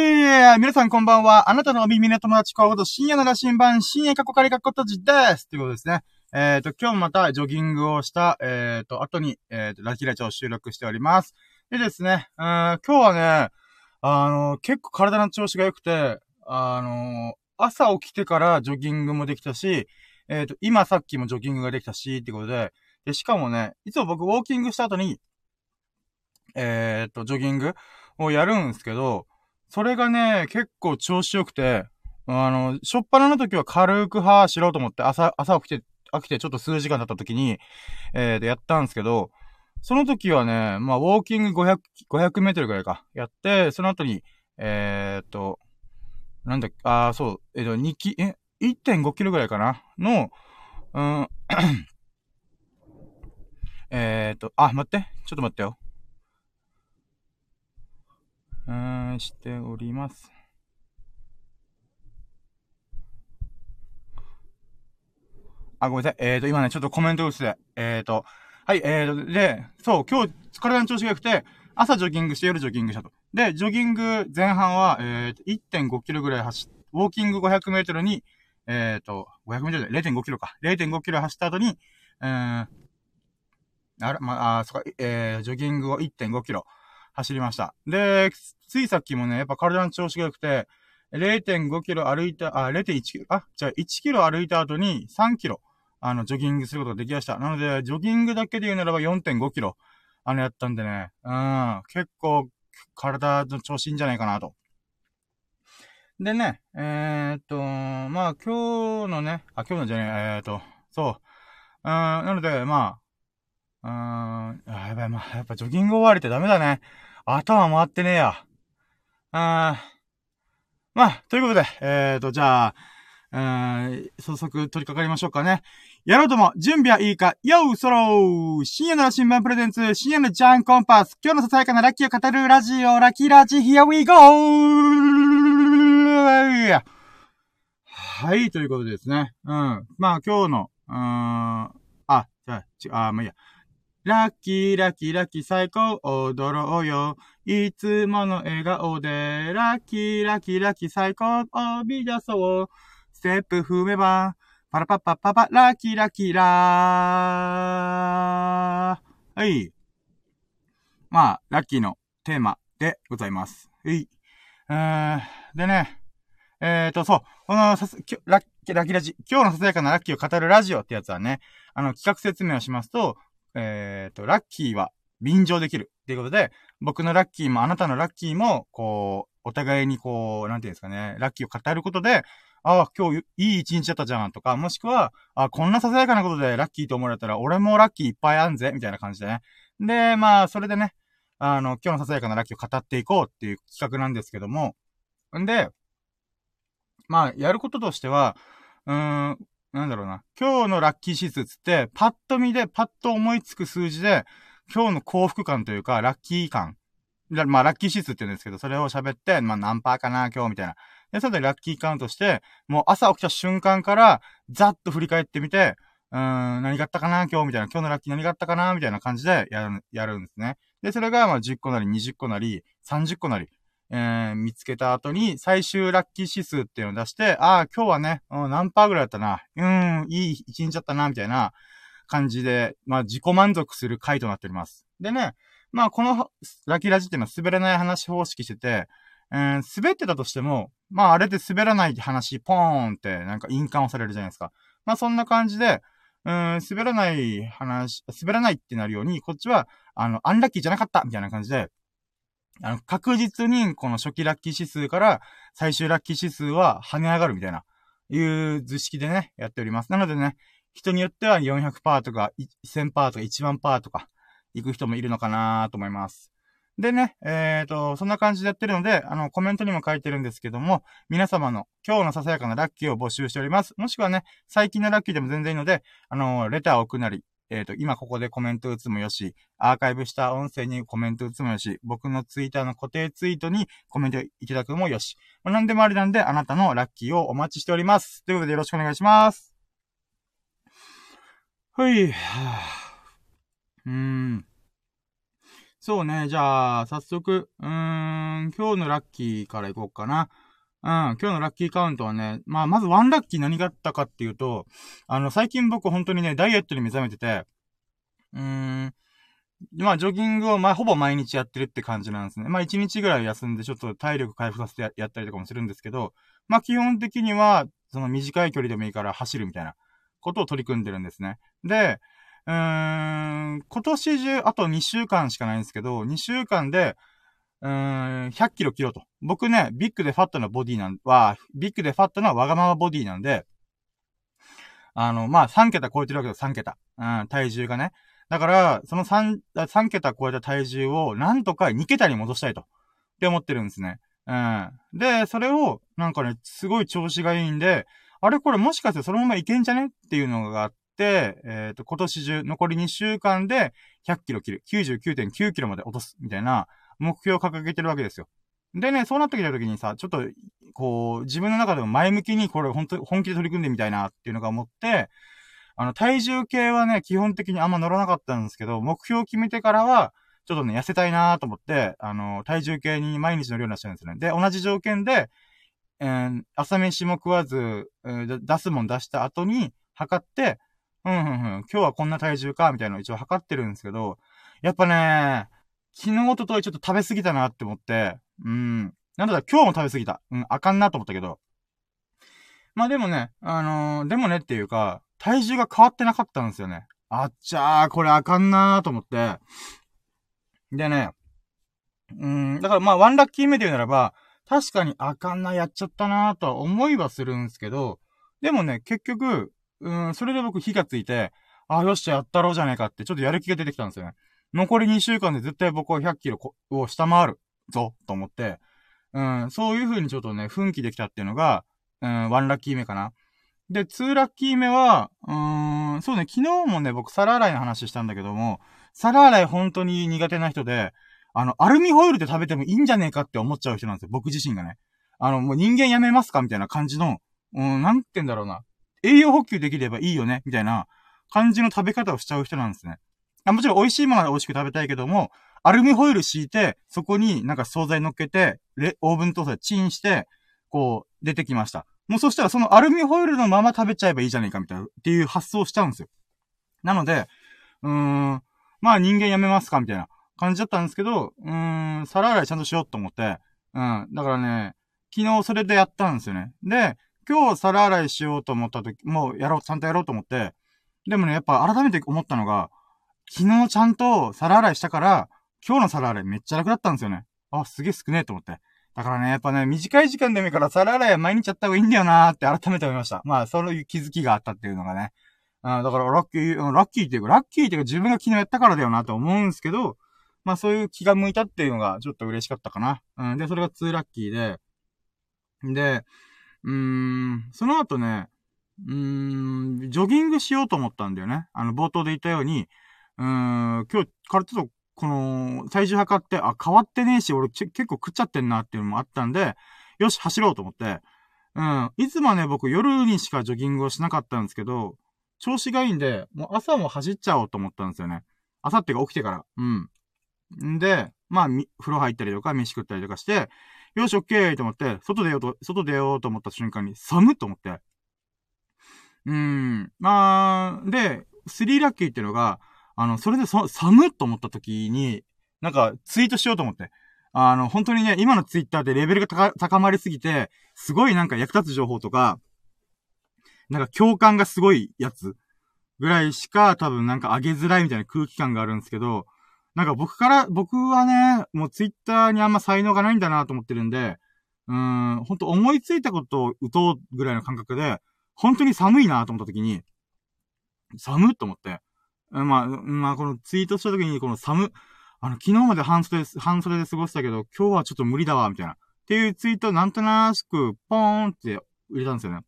皆さんこんばんは。あなたのお耳の友達コード深夜の羅針盤、深夜過去仮過去閉じですということですね。えっ、ー、と、今日またジョギングをした、えっ、ー、と、後に、えっ、ー、と、ラキラチを収録しております。でですね、うん、今日はね、あの、結構体の調子が良くて、あの、朝起きてからジョギングもできたし、えっ、と、今さっきもジョギングができたし、ってことで、で、しかもね、いつも僕ウォーキングした後に、えっ、と、ジョギングをやるんですけど、それがね、結構調子良くて、あの、しょっぱなの時は軽くはしろうと思って、朝、朝起きて、起きてちょっと数時間経った時に、えー、でやったんですけど、その時はね、まあ、ウォーキング500、500メートルぐらいか、やって、その後に、えー、っと、なんだっけ、あー、そう、えっと、2キ、え、1.5キロぐらいかなの、うん、えー、っと、あ、待って、ちょっと待ってよ。うん、しております。あ、ごめんなさい。えっ、ー、と、今ね、ちょっとコメント薄で。えっ、ー、と、はい、えーと、で、そう、今日、体の調子が良くて、朝ジョギングして夜ジョギングしたと。で、ジョギング前半は、えーと、1.5キロぐらい走っ、ウォーキング500メートルに、えっ、と、500メートルで0.5キロか。0.5キロ走った後に、えー、あれ、まあ、あ、そっか、えー、ジョギングを1.5キロ走りました。で、ついさっきもね、やっぱ体の調子が良くて、0.5キロ歩いた、あ、0.1キロ、あ、じゃ1キロ歩いた後に3キロ、あの、ジョギングすることができました。なので、ジョギングだけで言うならば4.5キロ、あの、やったんでね、うん、結構、体の調子いいんじゃないかなと。でね、えー、っと、まあ、今日のね、あ、今日のじゃねえ、えー、っと、そう。うん、なので、まあ、うん、あ、やばい、まあ、やっぱジョギング終わりってダメだね。頭回ってねえや。あまあ、ということで、えーと、じゃあ、えー、早速取り掛かりましょうかね。やろうとも、準備はいいかようそろー深夜の新聞プレゼンツ、深夜のジャンコンパス、今日のささやかなラッキーを語るラジオ、ラッキーラジ、here we go! はい、ということでですね。うん。まあ、今日の、うーん、あ、じゃあ、ち、あ、まあいいや。ラッキー、ラッキー、ラッキー、最高、踊ろうよ。いつもの笑顔で、ラッキー、ラッキー、ラッキー、最高、飛び出そう。ステップ踏めば、パラパッパッパパ、ラッキー、ラッキー、ラー。はい。まあ、ラッキーのテーマでございます。はい。えー、でね、えーと、そう、このさす、ラッキー、ラッキーラジ、今日のささやかなラッキーを語るラジオってやつはね、あの、企画説明をしますと、えっ、ー、と、ラッキーは便乗できるっていうことで、僕のラッキーもあなたのラッキーも、こう、お互いにこう、なんていうんですかね、ラッキーを語ることで、ああ、今日いい一日だったじゃんとか、もしくは、あこんなささやかなことでラッキーと思われたら、俺もラッキーいっぱいあんぜ、みたいな感じでね。で、まあ、それでね、あの、今日のささやかなラッキーを語っていこうっていう企画なんですけども、んで、まあ、やることとしては、うーん、なんだろうな。今日のラッキー指数つって、パッと見でパッと思いつく数字で、今日の幸福感というか、ラッキー感。まあ、ラッキー指数って言うんですけど、それを喋って、まあ、何パーかな、今日、みたいな。で、それでラッキーカウントして、もう朝起きた瞬間から、ざっと振り返ってみて、うーん、何があったかな、今日、みたいな。今日のラッキー何があったかな、みたいな感じでやる、やるんですね。で、それが、まあ、10個なり、20個なり、30個なり、えー、見つけた後に、最終ラッキー指数っていうのを出して、ああ、今日はね、うん、何パーぐらいだったな、うん、いい一日だったな、みたいな感じで、まあ、自己満足する回となっております。でね、まあ、このラッキーラジっていうのは滑れない話方式してて、えー、滑ってたとしても、まあ、あれで滑らない話、ポーンって、なんか印鑑をされるじゃないですか。まあ、そんな感じで、うん、滑らない話、滑らないってなるように、こっちは、あの、アンラッキーじゃなかったみたいな感じで、あの、確実にこの初期ラッキー指数から最終ラッキー指数は跳ね上がるみたいな、いう図式でね、やっております。なのでね、人によっては400%とか1000%とか1万パーとか行く人もいるのかなと思います。でね、えっ、ー、と、そんな感じでやってるので、あの、コメントにも書いてるんですけども、皆様の今日のささやかなラッキーを募集しております。もしくはね、最近のラッキーでも全然いいので、あの、レターを送るなり、えっ、ー、と、今ここでコメント打つもよし、アーカイブした音声にコメント打つもよし、僕のツイッターの固定ツイートにコメントいただくもよし。まあ、何でもありなんで、あなたのラッキーをお待ちしております。ということでよろしくお願いします。はい、うーん。そうね、じゃあ、早速、うーん、今日のラッキーからいこうかな。うん、今日のラッキーカウントはね、まあ、まずワンラッキー何があったかっていうと、あの、最近僕本当にね、ダイエットに目覚めてて、うーん、まあ、ジョギングを、まあ、ほぼ毎日やってるって感じなんですね。まあ、1日ぐらい休んで、ちょっと体力回復させてやったりとかもするんですけど、まあ、基本的には、その短い距離でもいいから走るみたいなことを取り組んでるんですね。で、うーん、今年中、あと2週間しかないんですけど、2週間で、うーん、100キロ切ろうと。僕ね、ビッグでファットなボディなんは、ビッグでファットなわがままボディなんで、あの、まあ、3桁超えてるわけです、3桁。うん、体重がね。だから、その3、3桁超えた体重を、なんとか2桁に戻したいと。って思ってるんですね。うん。で、それを、なんかね、すごい調子がいいんで、あれこれもしかしてそのままいけんじゃねっていうのがあって、えっ、ー、と、今年中、残り2週間で100キロ切る。99.9キロまで落とす。みたいな目標を掲げてるわけですよ。でね、そうなってきた時にさ、ちょっと、こう、自分の中でも前向きにこれ本当本気で取り組んでみたいなっていうのが思って、あの、体重計はね、基本的にあんま乗らなかったんですけど、目標を決めてからは、ちょっとね、痩せたいなと思って、あの、体重計に毎日乗るようになっちゃうんですよね。で、同じ条件で、えー、朝飯も食わず、えー、出すもん出した後に、測って、うん、うん、うん、今日はこんな体重か、みたいなのを一応測ってるんですけど、やっぱね、昨日、とといちょっと食べ過ぎたなって思って、うん。なんだった今日も食べ過ぎた。うん、あかんなと思ったけど。まあでもね、あのー、でもねっていうか、体重が変わってなかったんですよね。あっちゃー、これあかんなーと思って。でね、うん、だからまあ、ワンラッキー目で言うならば、確かにあかんな、やっちゃったなーとは思いはするんですけど、でもね、結局、うん、それで僕火がついて、あ、よっしゃ、やったろうじゃねえかって、ちょっとやる気が出てきたんですよね。残り2週間で絶対僕は100キロを下回るぞ、と思って、うん、そういう風にちょっとね、奮起できたっていうのが、うん、ワンラッキー目かな。で、ツーラッキー目は、うーん、そうね、昨日もね、僕皿洗いの話したんだけども、皿洗い本当に苦手な人で、あの、アルミホイルで食べてもいいんじゃねえかって思っちゃう人なんですよ、僕自身がね。あの、もう人間やめますかみたいな感じの、うん、なんて言うんだろうな。栄養補給できればいいよねみたいな感じの食べ方をしちゃう人なんですね。あもちろん美味しいものは美味しく食べたいけども、アルミホイル敷いて、そこになんか惣菜乗っけて、レ、オーブントースターチンして、こう、出てきました。もうそしたらそのアルミホイルのまま食べちゃえばいいじゃねえかみたいな、っていう発想をしちゃうんですよ。なので、うーん、まあ人間やめますかみたいな感じだったんですけど、うーん、皿洗いちゃんとしようと思って、うん、だからね、昨日それでやったんですよね。で、今日皿洗いしようと思った時、もうやろう、ちゃんとやろうと思って、でもね、やっぱ改めて思ったのが、昨日ちゃんと皿洗いしたから、今日の皿洗いめっちゃ楽だったんですよね。あ、すげえ少ねえと思って。だからね、やっぱね、短い時間でもいいから皿洗いは毎日やった方がいいんだよなーって改めて思いました。まあ、そういう気づきがあったっていうのがね。あだからラッキー、ラッキーっていうか、ラッキーっていうか自分が昨日やったからだよなと思うんですけど、まあそういう気が向いたっていうのがちょっと嬉しかったかな。うん。で、それが2ラッキーで、で、うーん、その後ね、うーん、ジョギングしようと思ったんだよね。あの、冒頭で言ったように、うーん、今日からちょっと、この、体重測って、あ、変わってねえし、俺結構食っちゃってんなっていうのもあったんで、よし、走ろうと思って、うん。いつもね、僕夜にしかジョギングをしなかったんですけど、調子がいいんで、もう朝も走っちゃおうと思ったんですよね。朝ってか起きてから。うん。んで、まあ、風呂入ったりとか、飯食ったりとかして、よし、オッケーと思って、外出ようと、外出ようと思った瞬間に、寒っと思って。うーん。まあ、で、スリーラッキーっていうのが、あの、それでそ、寒っと思った時に、なんか、ツイートしようと思って。あの、本当にね、今のツイッターでレベルが高まりすぎて、すごいなんか役立つ情報とか、なんか共感がすごいやつぐらいしか多分なんか上げづらいみたいな空気感があるんですけど、なんか僕から、僕はね、もうツイッターにあんま才能がないんだなと思ってるんで、うーん、ほんと思いついたことを打とうぐらいの感覚で、本当に寒いなと思った時に、寒っと思って。まあ、まあ、このツイートした時に、この寒、あの、昨日まで半袖、半袖で過ごしたけど、今日はちょっと無理だわ、みたいな。っていうツイートなんとなしく、ポーンって入れたんですよね。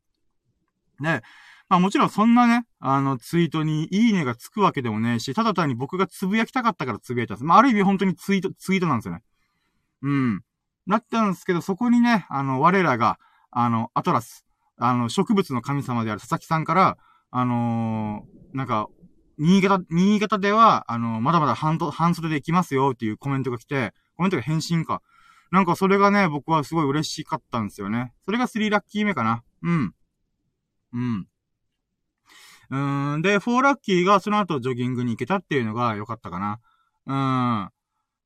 で、まあもちろんそんなね、あの、ツイートにいいねがつくわけでもねえし、ただ単に僕がつぶやきたかったからつぶやいたんです。まあある意味本当にツイート、ツイートなんですよね。うん。なったんですけど、そこにね、あの、我らが、あの、アトラス、あの、植物の神様である佐々木さんから、あのー、なんか、新潟、新潟では、あの、まだまだ半半袖で行きますよっていうコメントが来て、コメントが返信か。なんかそれがね、僕はすごい嬉しかったんですよね。それが3ラッキー目かな。うん。うん。うーん。で、4ラッキーがその後ジョギングに行けたっていうのが良かったかな。うん。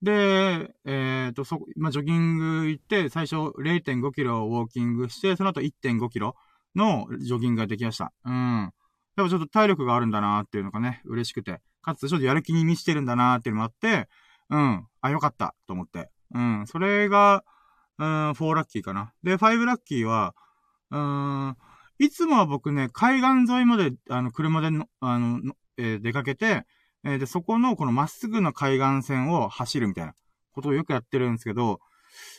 で、えっ、ー、と、そ、まあ、ジョギング行って、最初0.5キロウォーキングして、その後1.5キロのジョギングができました。うん。やっぱちょっと体力があるんだなっていうのがね、嬉しくて。かつ、ちょっとやる気に満ちてるんだなっていうのもあって、うん。あ、よかったと思って。うん。それが、うん、4ラッキーかな。で、5ラッキーは、うーん、いつもは僕ね、海岸沿いまで、あの、車での、あの、えー、出かけて、えー、で、そこの、このまっすぐの海岸線を走るみたいなことをよくやってるんですけど、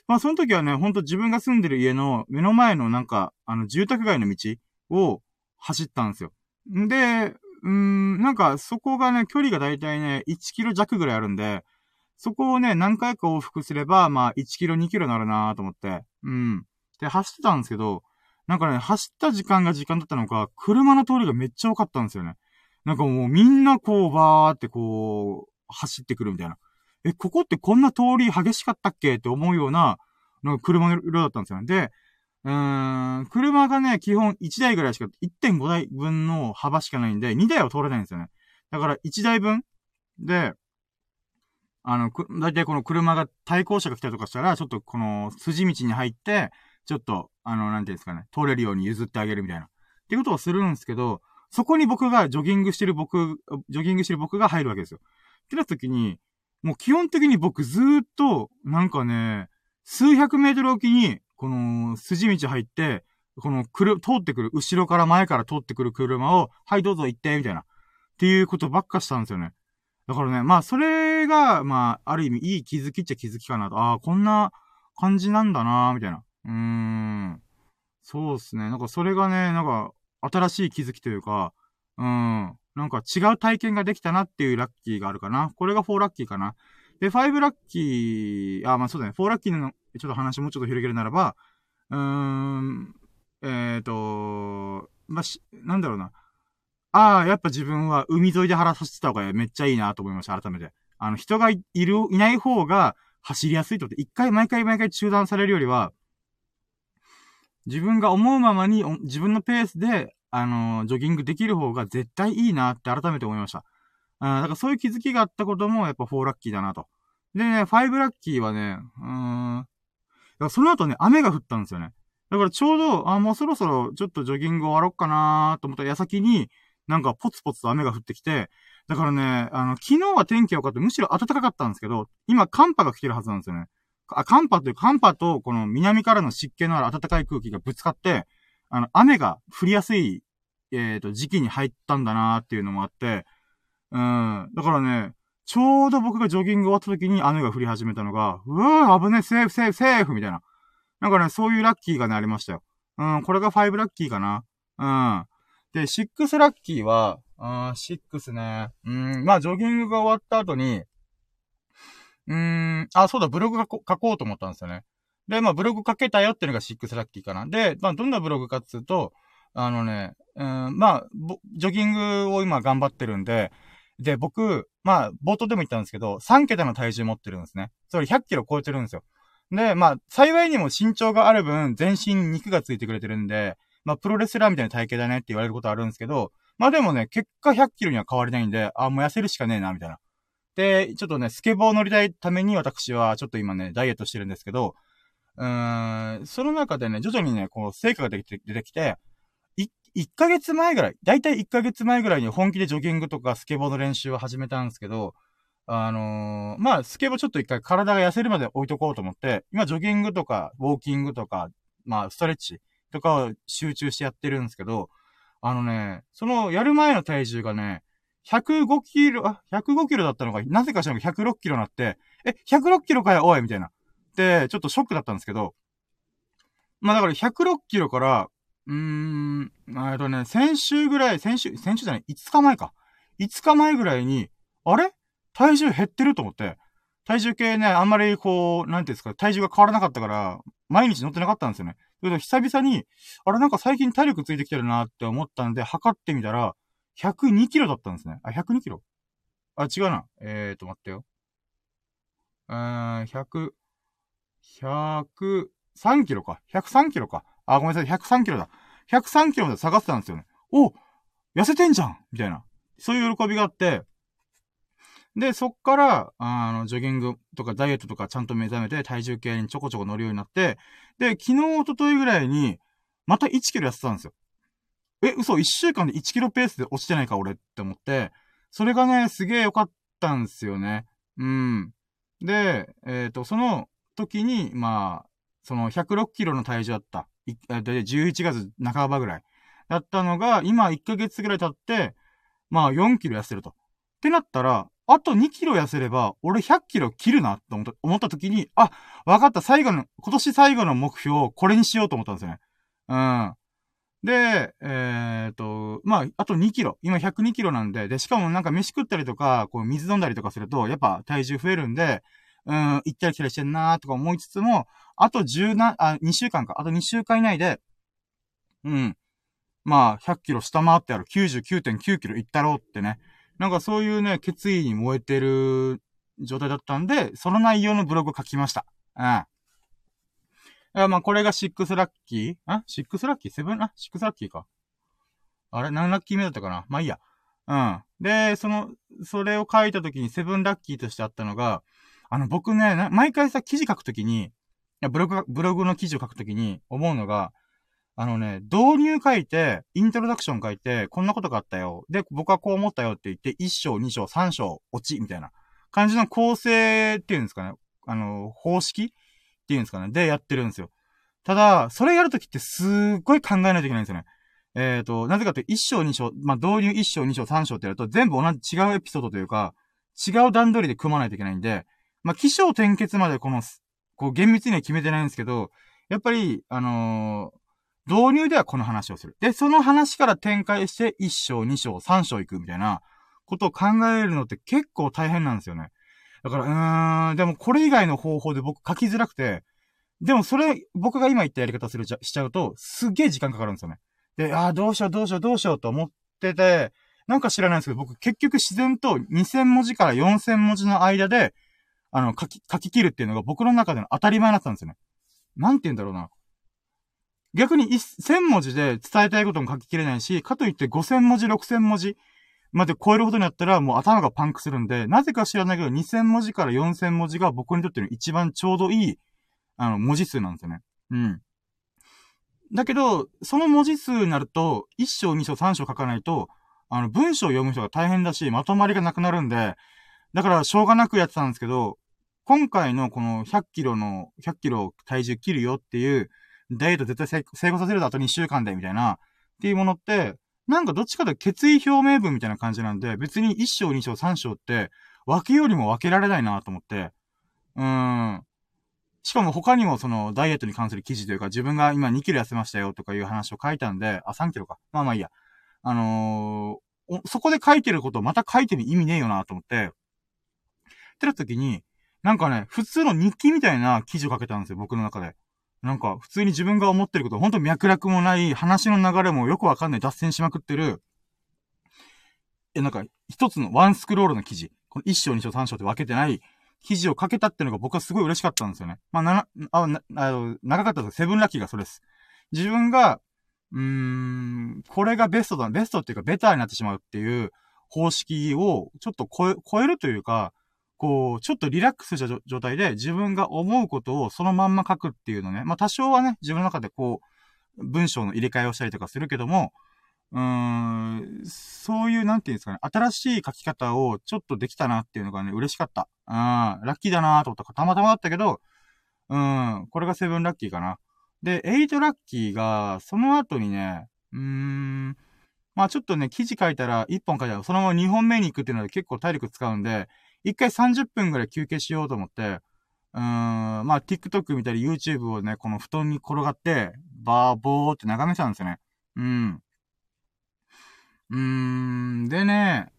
まあ、その時はね、ほんと自分が住んでる家の目の前のなんか、あの、住宅街の道を走ったんですよ。んで、うん、なんか、そこがね、距離がだいたいね、1キロ弱ぐらいあるんで、そこをね、何回か往復すれば、まあ、1キロ、2キロになるなと思って、うん。で、走ってたんですけど、なんかね、走った時間が時間だったのか、車の通りがめっちゃ多かったんですよね。なんかもうみんなこう、バーってこう、走ってくるみたいな。え、ここってこんな通り激しかったっけ？って思うような、なんか車の色だったんですよね。で、うーん、車がね、基本1台ぐらいしか、1.5台分の幅しかないんで、2台は通れないんですよね。だから1台分で、あの、だいたいこの車が対向車が来たりとかしたら、ちょっとこの筋道に入って、ちょっと、あの、なんていうんですかね、通れるように譲ってあげるみたいな。っていうことをするんですけど、そこに僕が、ジョギングしてる僕、ジョギングしてる僕が入るわけですよ。ってなった時に、もう基本的に僕ずーっと、なんかね、数百メートルおきに、この、筋道入って、この、くる、通ってくる、後ろから前から通ってくる車を、はい、どうぞ行って、みたいな。っていうことばっかしたんですよね。だからね、まあ、それが、まあ、ある意味、いい気づきっちゃ気づきかなと。ああ、こんな感じなんだなみたいな。うーん。そうっすね。なんかそれがね、なんか、新しい気づきというか、うん。なんか違う体験ができたなっていうラッキーがあるかな。これが4ラッキーかな。で、5ラッキー、あ、まあそうだね。4ラッキーの、ちょっと話もうちょっと広げるならば、うーん、えっ、ー、と、まあ、し、なんだろうな。ああ、やっぱ自分は海沿いで腹させてた方がめっちゃいいなと思いました、改めて。あの、人がいる、いない方が走りやすいとって、一回毎回毎回中断されるよりは、自分が思うままに、自分のペースで、あのー、ジョギングできる方が絶対いいなって改めて思いました。あだからそういう気づきがあったこともやっぱ4ラッキーだなと。でね、5ラッキーはね、うーん。らその後ね、雨が降ったんですよね。だからちょうど、あ、もうそろそろちょっとジョギング終わろっかなと思った矢先に、なんかポツポツと雨が降ってきて、だからね、あの、昨日は天気良かった。むしろ暖かかったんですけど、今寒波が来てるはずなんですよね。あ、寒波という寒波とこの南からの湿気のある暖かい空気がぶつかって、あの、雨が降りやすい、えっ、ー、と、時期に入ったんだなーっていうのもあって、うん。だからね、ちょうど僕がジョギング終わった時に雨が降り始めたのが、うわー危ねえ、セーフ、セーフ、セーフみたいな。なんかね、そういうラッキーがね、ありましたよ。うん、これが5ラッキーかな。うん。で、6ラッキーは、うん、6ね。うん、まあ、ジョギングが終わった後に、うーん、あ、そうだ、ブログ書こ書こうと思ったんですよね。で、まあ、ブログ書けたよっていうのが6ラッキーかな。で、まあ、どんなブログかっつうと、あのね、うん、まあ、ジョギングを今頑張ってるんで、で、僕、まあ、冒頭でも言ったんですけど、3桁の体重持ってるんですね。それ100キロ超えてるんですよ。で、まあ、幸いにも身長がある分、全身肉がついてくれてるんで、まあ、プロレスラーみたいな体型だねって言われることあるんですけど、まあでもね、結果100キロには変わりないんで、あ、もう痩せるしかねえな、みたいな。で、ちょっとね、スケボー乗りたいために私はちょっと今ね、ダイエットしてるんですけど、うーん、その中でね、徐々にね、こう、成果が出て出てきて、1ヶ月前ぐらい、だいたい1ヶ月前ぐらいに本気でジョギングとかスケボーの練習を始めたんですけど、あのー、まあ、スケボーちょっと一回体が痩せるまで置いとこうと思って、今ジョギングとか、ウォーキングとか、まあ、ストレッチとかを集中してやってるんですけど、あのね、その、やる前の体重がね、105キロ、あ、105キロだったのが、なぜか知ら106キロになって、え、106キロかよ、おいみたいな。で、ちょっとショックだったんですけど、まあだから106キロから、うーん、えっとね、先週ぐらい、先週、先週じゃない、5日前か。5日前ぐらいに、あれ？体重減ってると思って、体重計ね、あんまりこう、なんていうんですか、体重が変わらなかったから、毎日乗ってなかったんですよね。けど久々に、あれ？なんか最近体力ついてきてるなって思ったんで、測ってみたら、102キロだったんですね。あ、102キロ？あ、違うな。えーと、待ってよ。うーん、100、103キロか。103キロか。あ、ごめんなさい。103キロだ。103キロまで下がってたんですよね。お痩せてんじゃんみたいな。そういう喜びがあって、で、そっから、あの、ジョギングとかダイエットとかちゃんと目覚めて体重計にちょこちょこ乗るようになって、で、昨日、おとといぐらいに、また1キロ痩せたんですよ。え、嘘、1週間で1キロペースで落ちてないか、俺って思って、それがね、すげえ良かったんですよね。うん。で、えっ、ー、と、その時に、まあ、その106キロの体重だった。い、で、11月半ばぐらい。だったのが、今1ヶ月ぐらい経って、まあ4キロ痩せると。ってなったら、あと2キロ痩せれば、俺100キロ切るなと思った、思った時に、あ、わかった、最後の、今年最後の目標を、これにしようと思ったんですよね。うん。で、えー、っと、まあ、あと2キロ。今102キロなんで、で、しかもなんか飯食ったりとか、こう水飲んだりとかすると、やっぱ体重増えるんで、うん、行ったり来たりしてんなーとか思いつつも、あと10な、あ、2週間か。あと2週間以内で、うん。まあ、100キロ下回ってある99.9キロ行ったろうってね。なんかそういうね、決意に燃えてる状態だったんで、その内容のブログを書きました。うん。まあ、これが6ラッキー？あ ?6 ラッキー ?7? あ ?6 ラッキーか。あれ？何ラッキー目だったかな？まあいいや。うん。で、その、それを書いた時に7ラッキーとしてあったのが、あの、僕ね、毎回さ、記事書くときに、ブログ、ブログの記事を書くときに思うのが、あのね、導入書いて、イントロダクション書いて、こんなことがあったよ。で、僕はこう思ったよって言って、1章、2章、3章、落ち、みたいな感じの構成っていうんですかね。あの、方式っていうんですかね。で、やってるんですよ。ただ、それやるときってすっごい考えないといけないんですよね。えっ、ー、と、なぜかというと、1章、2章、まあ、導入1章、2章、3章ってやると、全部同じ違うエピソードというか、違う段取りで組まないといけないんで、まあ、起承転結までこの、こう、厳密には決めてないんですけど、やっぱり、あのー、導入ではこの話をする。で、その話から展開して、1章、2章、3章行くみたいなことを考えるのって結構大変なんですよね。だから、うーん、でもこれ以外の方法で僕書きづらくて、でもそれ、僕が今言ったやり方する、しちゃうと、すっげえ時間かかるんですよね。で、ああ、どうしようどうしようどうしようと思ってて、なんか知らないんですけど、僕結局自然と2000文字から4000文字の間で、あの、書き、書き切るっていうのが僕の中での当たり前だったんですよね。なんて言うんだろうな。逆に1000文字で伝えたいことも書き切れないし、かといって5000文字、6000文字まで超えるほどになったらもう頭がパンクするんで、なぜか知らないけど2000文字から4000文字が僕にとっての一番ちょうどいい、あの、文字数なんですよね。うん。だけど、その文字数になると、1章、2章、3章書かないと、あの、文章を読む人が大変だし、まとまりがなくなるんで、だから、しょうがなくやってたんですけど、今回のこの100キロの、100キロ体重切るよっていう、ダイエット絶対成功させるとあと2週間で、みたいな、っていうものって、なんかどっちかというと決意表明文みたいな感じなんで、別に1章、2章、3章って、分けよりも分けられないなと思って、うーん。しかも他にもそのダイエットに関する記事というか、自分が今2キロ痩せましたよとかいう話を書いたんで、あ、3キロか。まあまあいいや。あのー、そこで書いてることをまた書いてる意味ねえよなと思って、ってなった時に、なんかね、普通の日記みたいな記事を書けたんですよ、僕の中で。なんか、普通に自分が思ってること、ほんと脈絡もない、話の流れもよくわかんない、脱線しまくってる、え、なんか、一つのワンスクロールの記事。この一章、二章、三章って分けてない記事を書けたっていうのが僕はすごい嬉しかったんですよね。まあ、な、あ、な、あの、長かったですセブンラッキーがそれです。自分が、うーん、これがベストだ、ベストっていうかベターになってしまうっていう方式をちょっと超え、超えるというか、こう、ちょっとリラックスした状態で自分が思うことをそのまんま書くっていうのね。まあ多少はね、自分の中でこう、文章の入れ替えをしたりとかするけども、うーん、そういう、なんていうんですかね、新しい書き方をちょっとできたなっていうのがね、嬉しかった。うん、ラッキーだなと思ったか、たまたまだったけど、うん、これがセブンラッキーかな。で、エイトラッキーが、その後にね、うーん、まあちょっとね、記事書いたら、1本書いたら、そのまま2本目に行くっていうので結構体力使うんで、一回30分ぐらい休憩しようと思って、うーん、まあ、TikTok 見たり YouTube をね、この布団に転がって、バーボーって眺めてたんですよね。うん。うーん、でね、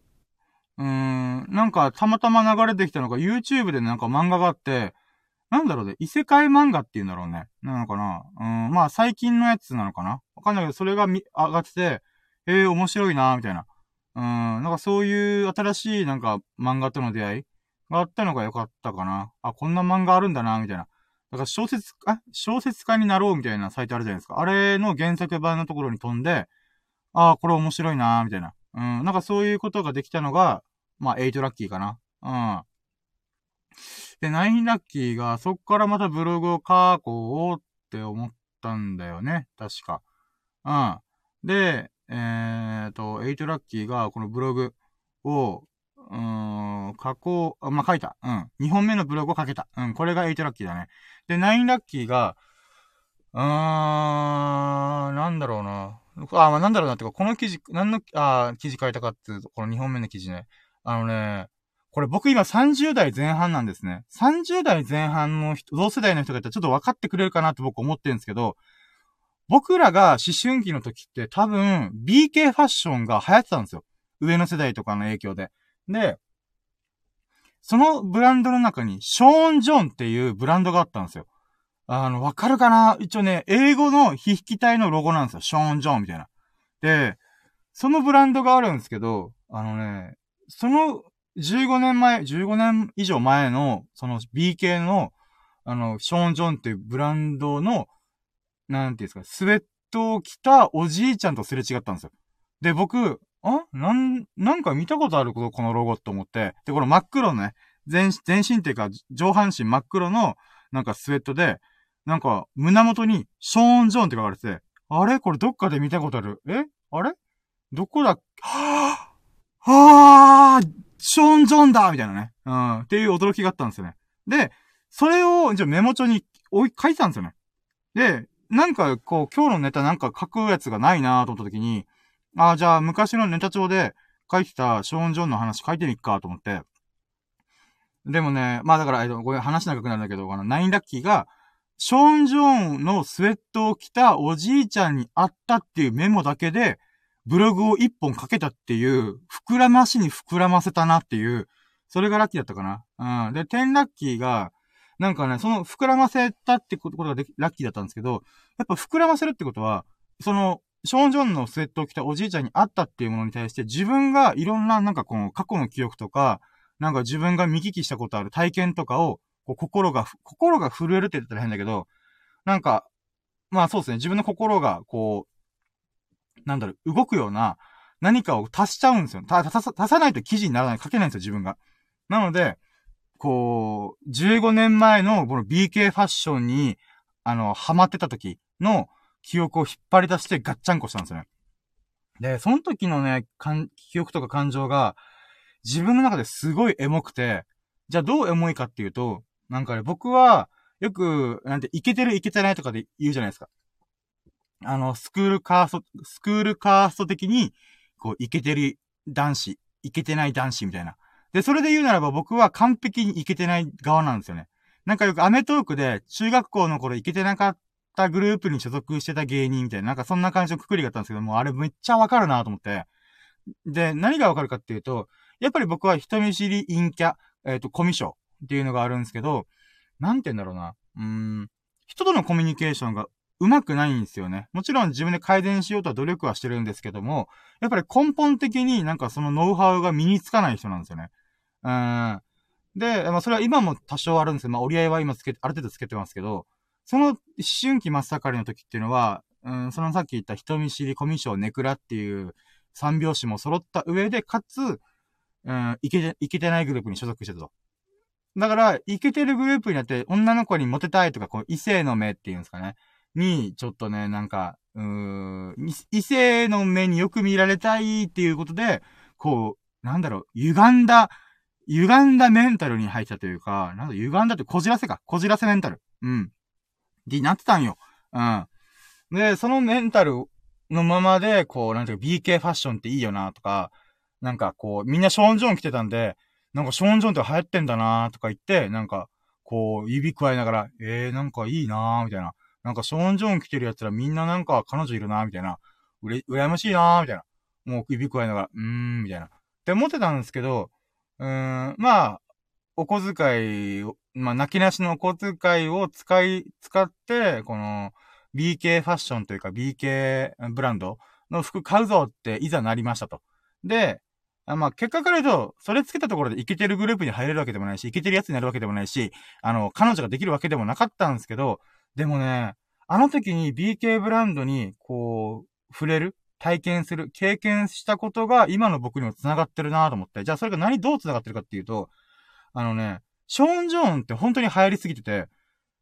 うーん、なんかたまたま流れてきたのが YouTube でなんか漫画があって、なんだろうね、異世界漫画っていうんだろうね。なのかなうん、まあ最近のやつなのかなわかんないけど、それがみ、上がってて、ええー、面白いなみたいな。うん、なんかそういう新しいなんか漫画との出会いがあったのが良かったかな。あ、こんな漫画あるんだな、みたいな。だから小説、あ、小説家になろうみたいなサイトあるじゃないですか。あれの原作版のところに飛んで、ああ、これ面白いな、みたいな。うん、なんかそういうことができたのが、まあ、8ラッキーかな。うん。で、9ラッキーが、そっからまたブログを書こうって思ったんだよね。確か。うん。で、えーと、8ラッキーが、このブログを、うん、書こう、まあ、書いた。うん。2本目のブログを書けた。うん、これが8ラッキーだね。で、9ラッキーが、うーん、なんだろうな。あ、まあ、なんだろうなってか、この記事、何の、あ記事書いたかっていうと、この2本目の記事ね。あのね、これ僕今30代前半なんですね。30代前半の人、同世代の人がいたらちょっと分かってくれるかなって僕思ってるんですけど、僕らが思春期の時って多分 BK ファッションが流行ってたんですよ。上の世代とかの影響で。で、そのブランドの中にショーン・ジョンっていうブランドがあったんですよ。あの、わかるかな？一応ね、英語の筆記体のロゴなんですよ。ショーン・ジョンみたいな。で、そのブランドがあるんですけど、あのね、その15年前、15年以上前の、その BK の、あの、ショーン・ジョンっていうブランドの、なんていうんですか、スウェットを着たおじいちゃんとすれ違ったんですよ。で、僕、あなん、なんか見たことあることこのロゴと思って。で、この真っ黒のね、全身、全身っていうか、上半身真っ黒の、なんかスウェットで、なんか、胸元に、ショーン・ジョーンって書かれてて、あれ？これどっかで見たことある？え？あれ？どこだはぁはぁショーン・ジョーンだみたいなね。うん。っていう驚きがあったんですよね。で、それを、じゃメモ帳に置い、書いてたんですよね。で、なんか、こう、今日のネタなんか書くやつがないなと思った時に、ああ、じゃあ昔のネタ帳で書いてたショーン・ジョンの話書いてみっかと思って。でもね、まあだから、えっとこれ話長くなるんだけど、あの、ナインラッキーが、ショーン・ジョンのスウェットを着たおじいちゃんに会ったっていうメモだけで、ブログを一本かけたっていう、膨らましに膨らませたなっていう、それがラッキーだったかな。うん。で、テンラッキーが、なんかね、その膨らませたってことがでラッキーだったんですけど、やっぱ膨らませるってことは、その、ショーン・ジョンのスウェットを着たおじいちゃんに会ったっていうものに対して自分がいろんななんかこの過去の記憶とか、なんか自分が見聞きしたことある体験とかを、こう心が、心が震えるって言ったら変だけど、なんか、まあそうですね、自分の心がこう、なんだろう、動くような何かを足しちゃうんですよ。た、足さ、足さないと記事にならない、書けないんですよ、自分が。なので、こう、15年前のこの BK ファッションに、あの、ハマってた時の記憶を引っ張り出してガッチャンコしたんですよね。で、その時のね、記憶とか感情が、自分の中ですごいエモくて、じゃあどうエモいかっていうと、なんかね、僕は、よく、なんて、いけてるいけてないとかで言うじゃないですか。あの、スクールカースト、スクールカースト的に、こう、いけてる男子、いけてない男子みたいな。で、それで言うならば僕は完璧にいけてない側なんですよね。なんかよくアメトークで、中学校の頃いけてなかったグループに所属してた芸人みたいな、なんかそんな感じのくくりがあったんですけども、あれめっちゃわかるなと思って。で、何がわかるかっていうと、やっぱり僕は人見知り陰キャ、えっ、ー、と、コミュ障っていうのがあるんですけど、なんて言うんだろうな。うーん、人とのコミュニケーションがうまくないんですよね。もちろん自分で改善しようとは努力はしてるんですけども、やっぱり根本的になんかそのノウハウが身につかない人なんですよね。うん。で、まあそれは今も多少あるんですけど、まあ折り合いは今つけて、ある程度つけてますけど、その思春期真っ盛りの時っていうのは、うん、そのさっき言った人見知り、コミュ障、ネクラっていう三拍子も揃った上で、かつ、うん、いけて、いけてないグループに所属してたと。だから、いけてるグループになって、女の子にモテたいとか、こう、異性の目っていうんですかね。に、ちょっとね、なんか、うーん、異性の目によく見られたいっていうことで、こう、なんだろう、歪んだ、歪んだメンタルに入ったというか、なんだ、歪んだってこじらせか。こじらせメンタル。うん。になってたんよ。うん。で、そのメンタルのままで、こう、なんていうか、BK ファッションっていいよな、とか、なんかこう、みんなショーン・ジョン着てたんで、なんかショーン・ジョンって流行ってんだな、とか言って、なんか、こう、指加えながら、えー、なんかいいなみたいな。なんかショーン・ジョーン着てる奴らみんななんか彼女いるなみたいな。うれ、羨ましいなみたいな。もう指加えながら、うーん、みたいな。って思ってたんですけど、うーん、まあ、お小遣いを、まあ、泣きなしのお小遣いを使い、使って、この、BK ファッションというか BK ブランドの服買うぞっていざなりましたと。で、あまあ、結果から言うと、それつけたところでイケてるグループに入れるわけでもないし、イケてるやつになるわけでもないし、あの、彼女ができるわけでもなかったんですけど、でもね、あの時に BK ブランドに、こう、触れる体験する、経験したことが今の僕にも繋がってるなと思って。じゃあそれが何、どう繋がってるかっていうと、あのね、ショーン・ジョーンって本当に流行りすぎてて、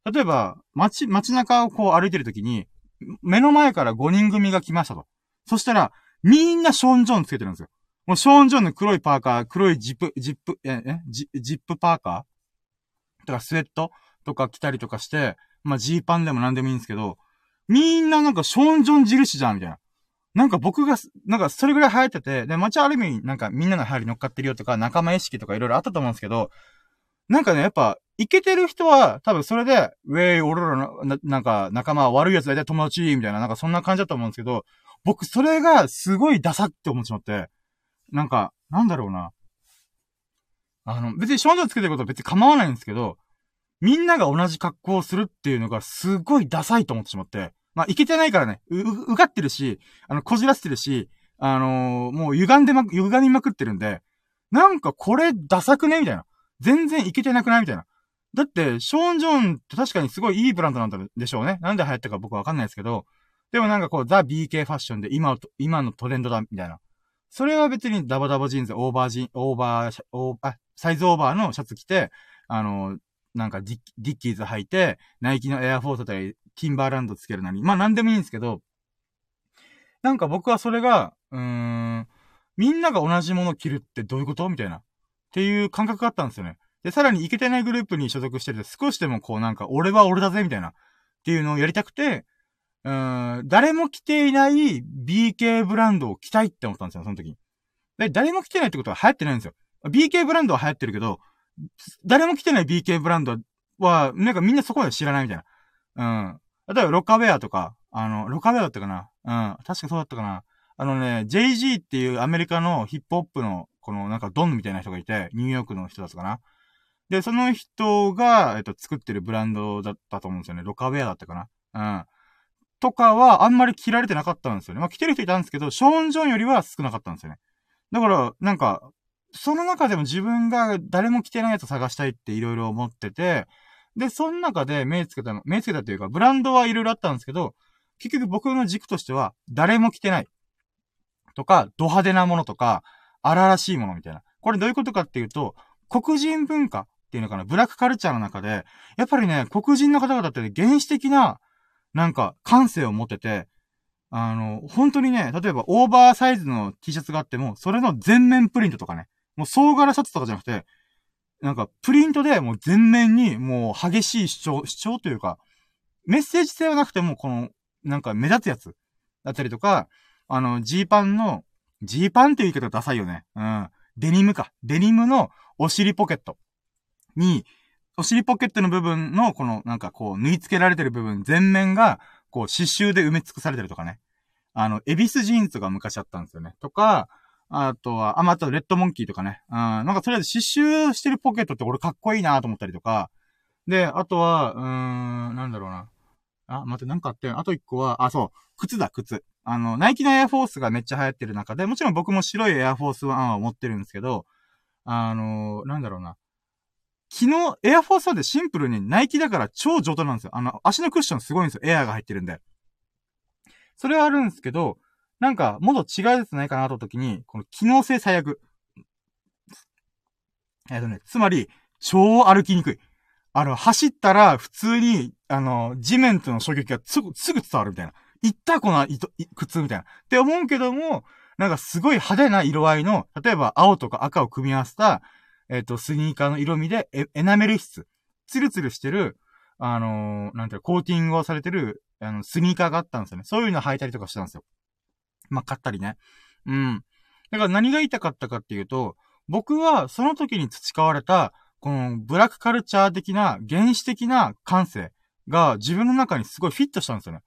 例えば、街、街中をこう歩いてる時に、目の前から5人組が来ましたと。そしたら、みんなショーン・ジョーンつけてるんですよ。もうショーン・ジョーンの黒いパーカー、黒いジップ、ジップ、え、え、ジジップパーカー？とかスウェット？とか着たりとかして、まあ、ジーパンでも何でもいいんですけど、みんななんかション・ジョン印じゃん、みたいな。なんか僕が、なんかそれぐらい流行ってて、で、街ある意味、なんかみんなの流行り乗っかってるよとか、仲間意識とかいろいろあったと思うんですけど、なんかね、やっぱ、イケてる人は、多分それで、ウェイ、俺らの、ななんか、仲間悪い奴だいたい友達、みたいな、なんかそんな感じだと思うんですけど、僕、それがすごいダサって思ってしまって、なんか、なんだろうな。あの、別に少女つけてることは別に構わないんですけど、みんなが同じ格好をするっていうのがすごいダサいと思ってしまって。まあ、いけてないからね、う、う、うがってるし、あの、こじらせてるし、あのー、もう歪んでま、歪みまくってるんで、なんかこれダサくねみたいな。全然いけてなくないみたいな。だって、ショーン・ジョーンって確かにすごいいいブランドなんでしょうね。なんで流行ったか僕わかんないですけど、でもなんかこう、ザ・ BK ファッションで今、今のトレンドだ、みたいな。それは別にダボダボジーンズ、オーバージン、オーバー、オーあ、サイズオーバーのシャツ着て、あの、なんかディッキーズ履いて、ナイキのエアフォースだったり、ティンバーランドつけるなり、まあなんでもいいんですけど、なんか僕はそれが、うーん、みんなが同じものを着るってどういうことみたいな。っていう感覚があったんですよね。で、さらにイケてないグループに所属してて、少しでもこうなんか、俺は俺だぜみたいな。っていうのをやりたくて、うーん、誰も着ていない BK ブランドを着たいって思ったんですよ、その時に。で、誰も着てないってことは流行ってないんですよ。BK ブランドは流行ってるけど、誰も着てない BK ブランドは、なんかみんなそこまで知らないみたいな。うん。例えば、ロカウェアとか、あの、ロカウェアだったかなうん。確かそうだったかなあのね、JG っていうアメリカのヒップホップの、このなんかドンみたいな人がいて、ニューヨークの人だったかなで、その人が、えっと、作ってるブランドだったと思うんですよね。ロカウェアだったかなうん。とかは、あんまり着られてなかったんですよね。まあ、着てる人いたんですけど、ショーン・ジョンよりは少なかったんですよね。だから、なんか、その中でも自分が誰も着てないやつを探したいっていろいろ思ってて、で、その中で目つけたの、目つけたというか、ブランドはいろいろあったんですけど、結局僕の軸としては、誰も着てない。とか、ド派手なものとか、荒々しいものみたいな。これどういうことかっていうと、黒人文化っていうのかな、ブラックカルチャーの中で、やっぱりね、黒人の方々って原始的な、なんか、感性を持ってて、あの、本当にね、例えばオーバーサイズの T シャツがあっても、それの全面プリントとかね、もう総柄シャツとかじゃなくて、なんか、プリントでもう全面にもう激しい主張、主張というか、メッセージ性はなくても、この、なんか目立つやつだったりとか、あの、ジーパンの、ジーパンっていう言い方ダサいよね。うん。デニムか。デニムのお尻ポケットに、お尻ポケットの部分の、この、なんかこう、縫い付けられてる部分、全面が、こう、刺繍で埋め尽くされてるとかね。あの、エビスジーンズが昔あったんですよね。とか、あとは、あ、まあ、あ、レッドモンキーとかね。うん、なんか、とりあえず刺繍してるポケットって俺かっこいいなと思ったりとか。で、あとは、うーん、なんだろうな。あ、待って、なんかあって、あと一個は、あ、そう、靴だ、靴。あの、ナイキのエアフォースがめっちゃ流行ってる中で、もちろん僕も白いエアフォースワンを持ってるんですけど、あのなんだろうな。昨日、エアフォースワンでシンプルにナイキだから超上等なんですよ。あの、足のクッションすごいんですよ。エアが入ってるんで。それはあるんですけど、なんか、もっと違うやつないかなと時に、この機能性最悪。えっとね、つまり、超歩きにくい。あの、走ったら、普通に、あの、地面との衝撃がすぐ、すぐ伝わるみたいな。いったこの靴みたいな。って思うけども、なんかすごい派手な色合いの、例えば青とか赤を組み合わせた、えっ、ー、と、スニーカーの色味でエ、エナメル質。ツルツルしてる、あのー、なんていうコーティングをされてる、あの、スニーカーがあったんですよね。そういうの履いたりとかしてたんですよ。まあ、買ったりね。うん。だから何が言いたかったかっていうと、僕はその時に培われた、このブラックカルチャー的な原始的な感性が自分の中にすごいフィットしたんですよね。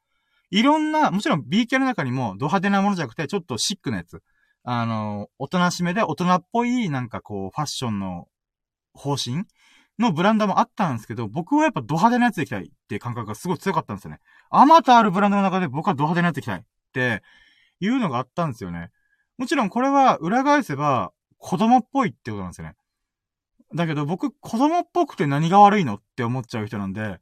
いろんな、もちろん B 系の中にもド派手なものじゃなくて、ちょっとシックなやつ。あの、おとなしめで大人っぽいなんかこう、ファッションの方針のブランドもあったんですけど、僕はやっぱド派手なやつでいきたいっていう感覚がすごい強かったんですよね。あまたあるブランドの中で僕はド派手なやつでいきたいっていうのがあったんですよね。もちろんこれは裏返せば、子供っぽいってことなんですよね。だけど僕、子供っぽくて何が悪いのって思っちゃう人なんで、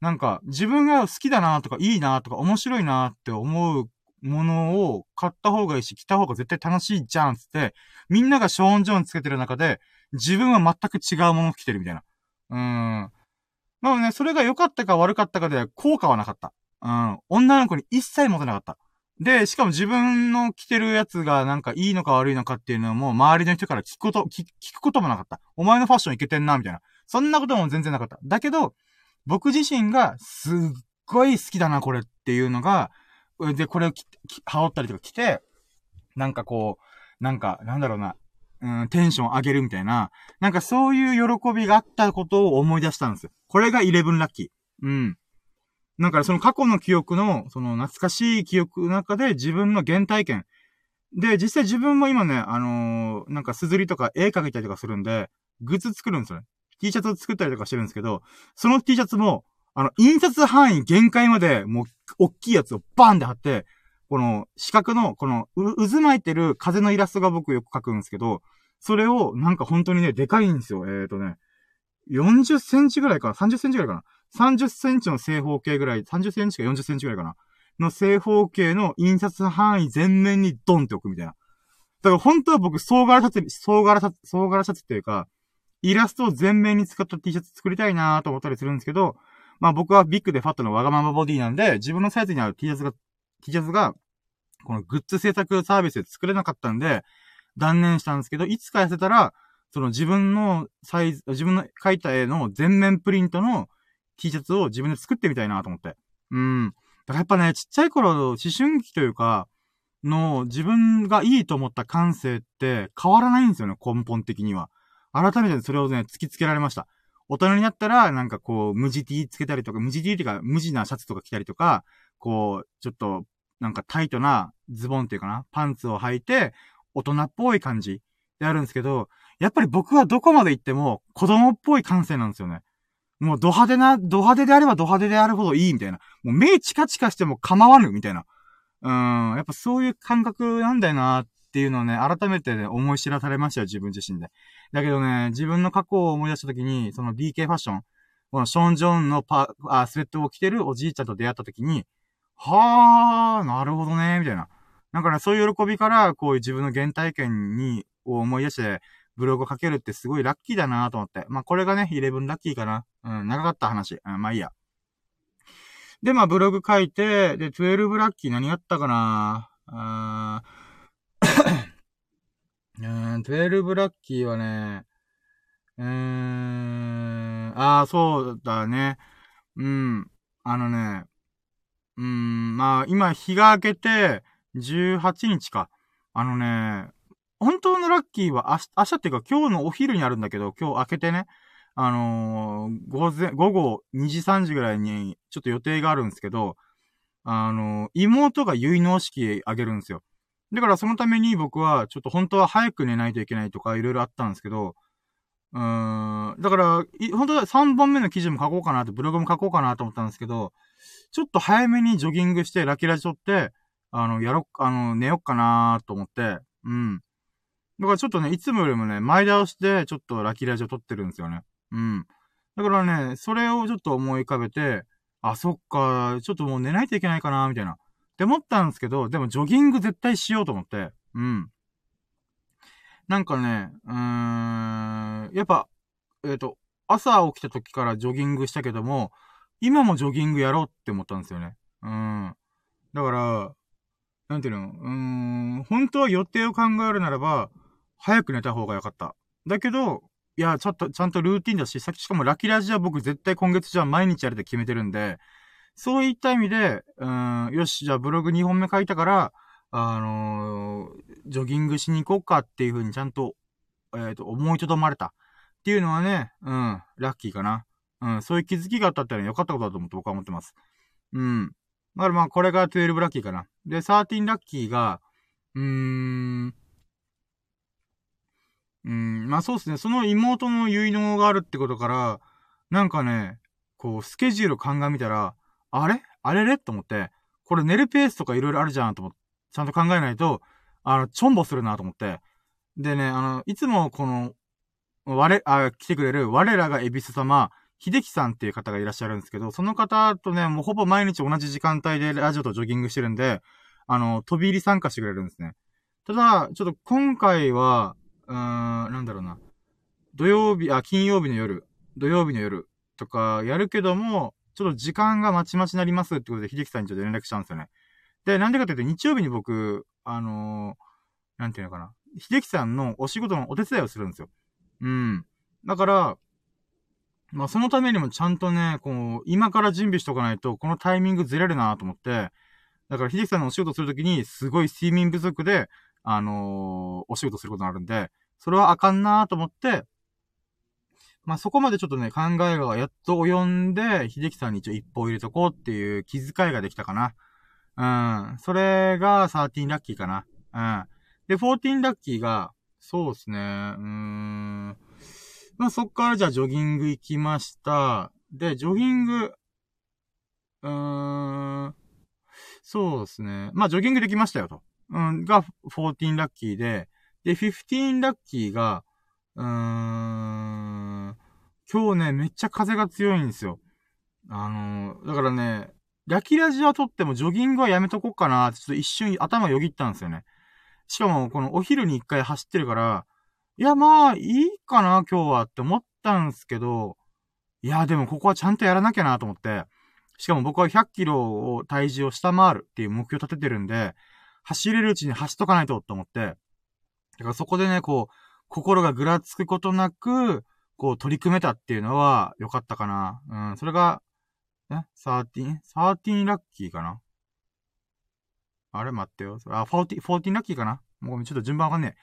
なんか、自分が好きだなとか、いいなとか、面白いなって思うものを買った方がいいし、着た方が絶対楽しいじゃんつって、みんながショーンジョーンつけてる中で、自分は全く違うものを着てるみたいな。うーん。まあね、それが良かったか悪かったかで効果はなかった。うん。女の子に一切持てなかった。で、しかも自分の着てるやつがなんかいいのか悪いのかっていうのも周りの人から聞くこと、聞くこともなかった。お前のファッションいけてんな、みたいな。そんなことも全然なかった。だけど、僕自身がすっごい好きだな、これっていうのが、で、これを羽織ったりとか着て、なんかこう、なんか、なんだろうな、うん、テンション上げるみたいな、なんかそういう喜びがあったことを思い出したんですよ。これが11ラッキー。うん。なんかその過去の記憶の、その懐かしい記憶の中で自分の原体験。で、実際自分も今ね、あのー、なんかすずりとか絵描いたりとかするんで、グッズ作るんですよね。T シャツを作ったりとかしてるんですけど、その T シャツも、あの、印刷範囲限界まで、もう、大きいやつをバーンって貼って、この、四角の、この、渦巻いてる風のイラストが僕よく描くんですけど、それを、なんか本当にね、でかいんですよ。えっ、ー、とね、40センチぐらいかな ?30 センチぐらいかな？30センチの正方形ぐらい、30センチか40センチぐらいかなの正方形の印刷範囲全面にドンって置くみたいな。だから本当は僕、総柄シャツ、総柄シャツ、総柄シャツっていうか、イラストを全面に使った T シャツ作りたいなと思ったりするんですけど、まあ僕はビッグでファットのわがままボディなんで、自分のサイズに合う T シャツが、T シャツが、このグッズ制作サービスで作れなかったんで、断念したんですけど、いつか痩せたら、その自分のサイズ、自分の描いた絵の全面プリントの T シャツを自分で作ってみたいなと思って。うん。だからやっぱね、ちっちゃい頃、思春期というか、の自分がいいと思った感性って変わらないんですよね、根本的には。改めてそれをね、突きつけられました。大人になったら、なんかこう、無地 T つけたりとか、無地 T っていうか、無地なシャツとか着たりとか、こう、ちょっと、なんかタイトなズボンっていうかな、パンツを履いて、大人っぽい感じであるんですけど、やっぱり僕はどこまで行っても子供っぽい感性なんですよね。もうド派手な、ド派手であればド派手であるほどいいみたいな。もう目チカチカしても構わぬみたいな。うん、やっぱそういう感覚なんだよなっていうのをね、改めてね、思い知らされましたよ、自分自身で。だけどね、自分の過去を思い出した時に、その BK ファッション、このション・ジョンのパ、あ、スウェットを着てるおじいちゃんと出会った時に、はー、なるほどね、みたいな。なんかね、そういう喜びから、こういう自分の原体験に、を思い出して、ブログを書けるってすごいラッキーだなと思って。まあ、これがね、11ラッキーかな。うん、長かった話。うん、まあいいや。で、まあ、ブログ書いて、で、12ラッキー何やったかなあー うん、12ラッキーはね、うーん、ああ、そうだね。うん、あのね、うん、まあ、今、日が明けて、18日か。あのね、本当のラッキーは明日、明日っていうか今日のお昼にあるんだけど、今日明けてね、あのー、午前、午後2時3時ぐらいにちょっと予定があるんですけど、あのー、妹が結納式あげるんですよ。だからそのために僕はちょっと本当は早く寝ないといけないとかいろいろあったんですけど、うーん、だから、本当は3本目の記事も書こうかなって、ブログも書こうかなと思ったんですけど、ちょっと早めにジョギングして、ラキラジ撮って、あの、やろっ、あの、寝よっかなと思って、うん。だからちょっとね、いつもよりもね、前倒しでちょっとラキラジオ撮ってるんですよね。うん。だからね、それをちょっと思い浮かべて、あ、そっか、ちょっともう寝ないといけないかな、みたいな。って思ったんですけど、でもジョギング絶対しようと思って。うん。なんかね、うーん、やっぱ、えっ、ー、と、朝起きた時からジョギングしたけども、今もジョギングやろうって思ったんですよね。うん。だから、なんていうの、うーん、本当は予定を考えるならば、早く寝た方が良かった。だけど、いや、ちょっと、ちゃんとルーティンだし、さっきしかもラキラジは僕絶対今月じゃあ毎日やるって決めてるんで、そういった意味で、うん、よし、じゃあブログ2本目書いたから、あのー、ジョギングしに行こうかっていう風にちゃんと、えっ、ー、と、思いとどまれた。っていうのはね、うん、ラッキーかな。うん、そういう気づきがあったってのは良かったことだと思って僕は思ってます。うん。だからまあ、これが12ラッキーかな。で、13ラッキーが、うーん、うん、まあそうですね。その妹の結納があるってことから、なんかね、こう、スケジュール鑑みたら、あれ？あれれ？と思って、これ寝るペースとか色々あるじゃんと思って、ちゃんと考えないと、あの、ちょんぼするなと思って、でね、あの、いつもこの、我、あ、来てくれる、我らがエビス様、秀樹さんっていう方がいらっしゃるんですけど、その方とね、もうほぼ毎日同じ時間帯でラジオとジョギングしてるんで、あの、飛び入り参加してくれるんですね。ただ、ちょっと今回は、うーん、なんだろうな。土曜日、あ、金曜日の夜、土曜日の夜とかやるけども、ちょっと時間がまちまちになりますってことで、秀樹さんにちょっと連絡したんですよね。で、なんでかっていうと、日曜日に僕、あのー、なんていうのかな。秀樹さんのお仕事のお手伝いをするんですよ。うん。だから、まあそのためにもちゃんとね、こう、今から準備しとかないと、このタイミングずれるなと思って、だから秀樹さんのお仕事するときに、すごい睡眠不足で、あのー、お仕事することになるんで、それはあかんなと思って、まあ、そこまでちょっとね、考えがやっと及んで、秀樹さんに一応一歩入れとこうっていう気遣いができたかな。うん。それが13ラッキーかな。うん。で、14ラッキーが、そうですね。うーん。まあ、そっからじゃあジョギング行きました。で、ジョギング、うーん。そうですね。まあ、ジョギングできましたよと。うん、が14ラッキーで、で、15ラッキーが、うーん、今日ね、めっちゃ風が強いんですよ。あのー、だからね、ラキラジはとってもジョギングはやめとこうかなってちょっと一瞬頭よぎったんですよね。しかも、このお昼に一回走ってるから、いや、まあ、いいかな、今日はって思ったんですけど、いや、でもここはちゃんとやらなきゃなと思って、しかも僕は100キロを体重を下回るっていう目標を立ててるんで、走れるうちに走っとかないとと思って、だからそこでね、こう、心がぐらつくことなく、こう取り組めたっていうのは良かったかな。うん、それが、え ?13?13 ラッキーかな？あれ待ってよ。あ、14、14ラッキーかな？もうちょっと順番わかんね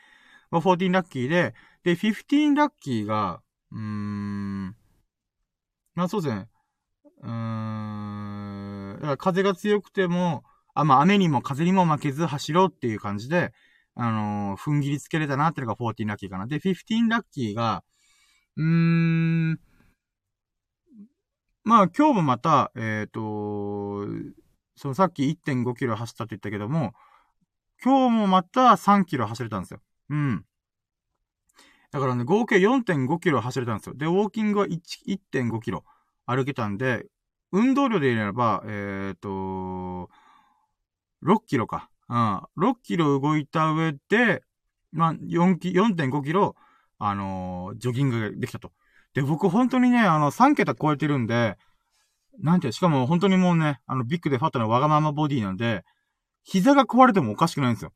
え。14ラッキーで、で、15ラッキーが、うーん、まあそうですね。うーん、だから風が強くても、あ、まあ雨にも風にも負けず走ろうっていう感じで、あのー、踏ん切りつけれたなっていうのが14ラッキーかな。で、15ラッキーが、うーん、まあ今日もまた、えっ、ー、と、そのさっき1.5キロ走ったって言ったけども、今日もまた3キロ走れたんですよ。うん。だからね、合計4.5キロ走れたんですよ。で、ウォーキングは1.5キロ歩けたんで、運動量で言えば、えっ、ー、と、6キロか。うん。6キロ動いた上で、まあ、4キ、4.5キロ、あのー、ジョギングができたと。で、僕本当にね、あの、3桁超えてるんで、なんて、しかも本当にもうね、あの、ビッグでファットなわがままボディなんで、膝が壊れてもおかしくないんですよ。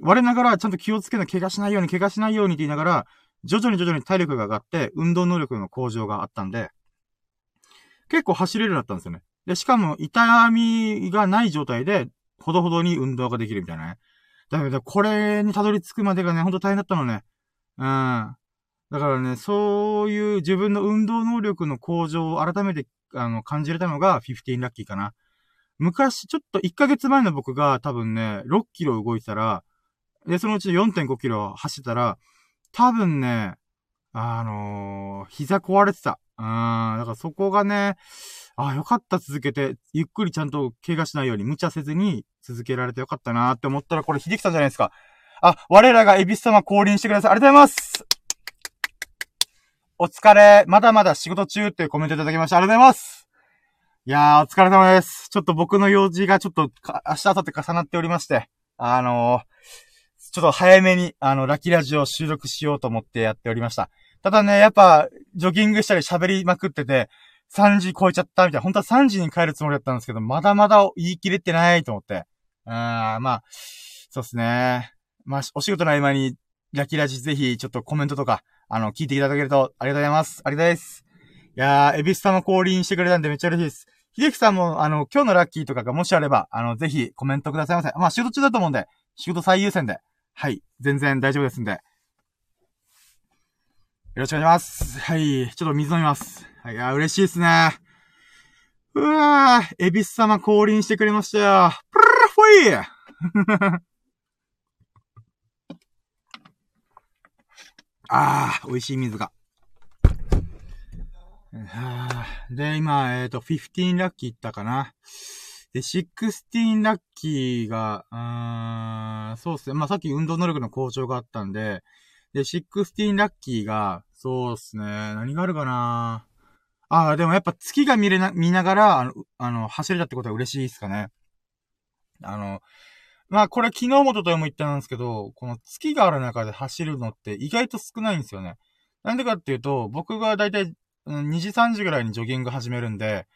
我ながらちゃんと気をつけな、怪我しないように、怪我しないようにって言いながら、徐々に徐々に体力が上がって、運動能力の向上があったんで、結構走れるようになったんですよね。で、しかも痛みがない状態で、ほどほどに運動ができるみたいなね。だけど、これにたどり着くまでがね、ほんと大変だったのね。うん。だからね、そういう自分の運動能力の向上を改めて、あの、感じれたのが15ラッキーかな。昔、ちょっと1ヶ月前の僕が多分ね、6キロ動いたら、で、そのうち4.5キロ走ってたら、多分ね、あのー、膝壊れてた。うん。だからそこがね、ああ、よかった、続けて、ゆっくりちゃんと怪我しないように無茶せずに続けられてよかったなーって思ったら、これ、秀樹さんじゃないですか。あ、我らがエビス様降臨してください。ありがとうございますお疲れ。まだまだ仕事中ってコメントいただきました。ありがとうございます。いやー、お疲れ様です。ちょっと僕の用事がちょっと、明日、明後日重なっておりまして、あのー、ちょっと早めに、あの、ラキラジオを収録しようと思ってやっておりました。ただね、やっぱ、ジョギングしたり喋りまくってて、3時超えちゃったみたいな。本当は3時に帰るつもりだったんですけど、まだまだ言い切れてないと思って。うん、まあ、そうっすね。まあ、お仕事の合間に、ラキラジぜひ、ちょっとコメントとか、あの、聞いていただけると、ありがとうございます。ありがとうございます。いやー、エビス様降臨してくれたんでめっちゃ嬉しいです。秀樹さんも、あの、今日のラッキーとかがもしあれば、あの、ぜひコメントくださいませ。まあ、仕事中だと思うんで、仕事最優先で、はい、全然大丈夫ですんで。よろしくお願いします。はい、ちょっと水飲みます。はい、あ、嬉しいですね。うわぁ、エビス様降臨してくれましたよ。プルルフォイ ああ、美味しい水が。で、今、えっ、ー、と、15ラッキーいったかな。で、16ラッキーが、うーん、そうっすね。まあ、さっき運動能力の向上があったんで、で、16ラッキーが、そうっすね。何があるかなああ、でもやっぱ月が見れな、見ながら、あの、あの、走れたってことは嬉しいっすかね。あの、まあこれ昨日もととも言ったんですけど、この月がある中で走るのって意外と少ないんですよね。なんでかっていうと、僕がだいたい2時3時ぐらいにジョギング始めるんで、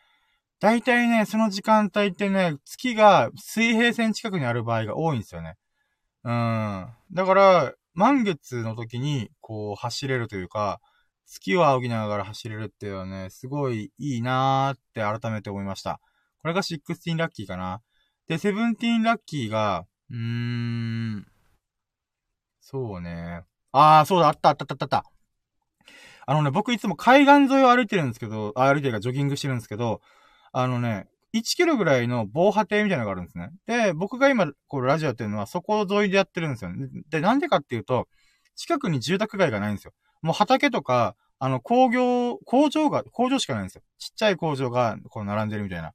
だいたいね、その時間帯ってね、月が水平線近くにある場合が多いんですよね。うん。だから、満月の時に、こう、走れるというか、月を仰ぎながら走れるっていうのはね、すごいいいなーって改めて思いました。これが16ラッキーかな。で、17ラッキーが、うーん、そうね。あー、そうだ、あったあったあったあった。あのね、僕いつも海岸沿いを歩いてるんですけど、あ歩いてるかジョギングしてるんですけど、あのね、1キロぐらいの防波堤みたいなのがあるんですね。で、僕が今、こう、ラジオやってるのは、そこ沿いでやってるんですよね。で、なんでかっていうと、近くに住宅街がないんですよ。もう畑とか、あの、工業、工場が、工場しかないんですよ。ちっちゃい工場が、こう、並んでるみたいな。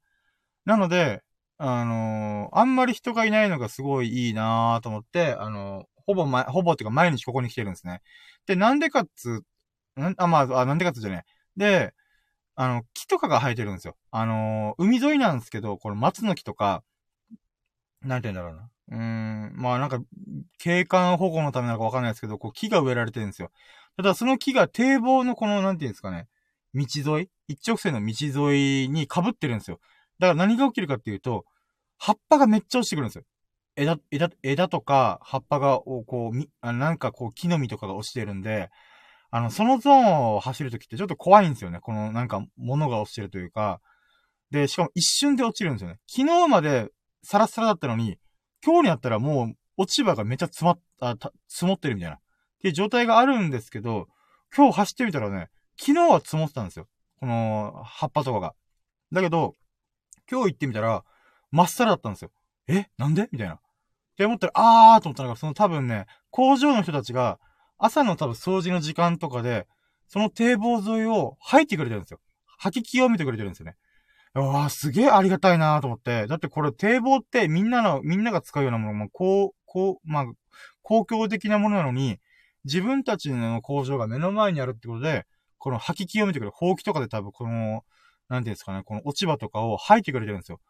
なので、あのー、あんまり人がいないのがすごいいいなーと思って、あのー、ほぼま、ほぼっていうか毎日ここに来てるんですね。で、なんでかっつ、ん？あ、まあ、あ、なんでかっつじゃねで、あの、木とかが生えてるんですよ。あのー、海沿いなんですけど、この松の木とか、なんて言うんだろうな。うーん、まあなんか、景観保護のためなのかわかんないですけど、こう木が植えられてるんですよ。ただその木が堤防のこの、なんて言うんですかね、道沿い一直線の道沿いに被ってるんですよ。だから何が起きるかっていうと、葉っぱがめっちゃ落ちてくるんですよ。枝、枝、枝とか葉っぱが、こう、み、なんかこう木の実とかが落ちてるんで、あの、そのゾーンを走るときってちょっと怖いんですよね。このなんか物が落ちてるというか。で、しかも一瞬で落ちるんですよね。昨日までサラサラだったのに、今日になったらもう落ち葉がめっちゃ詰まっ、た、積もってるみたいな。っていう状態があるんですけど、今日走ってみたらね、昨日は積もってたんですよ。この葉っぱとかが。だけど、今日行ってみたら、真っさらだったんですよ。え？なんで？みたいな。って思ったら、あーと思ったのが、その多分ね、工場の人たちが、朝の多分掃除の時間とかで、その堤防沿いを吐いてくれてるんですよ。吐き清めてくれてるんですよね。うわすげえありがたいなと思って。だってこれ堤防ってみんなの、みんなが使うようなものも、こう、こう、まあ、公共的なものなのに、自分たちの工場が目の前にあるってことで、この吐き清めてくれる、ほうきとかで多分この、なんていうんですかね、この落ち葉とかを吐いてくれてるんですよ。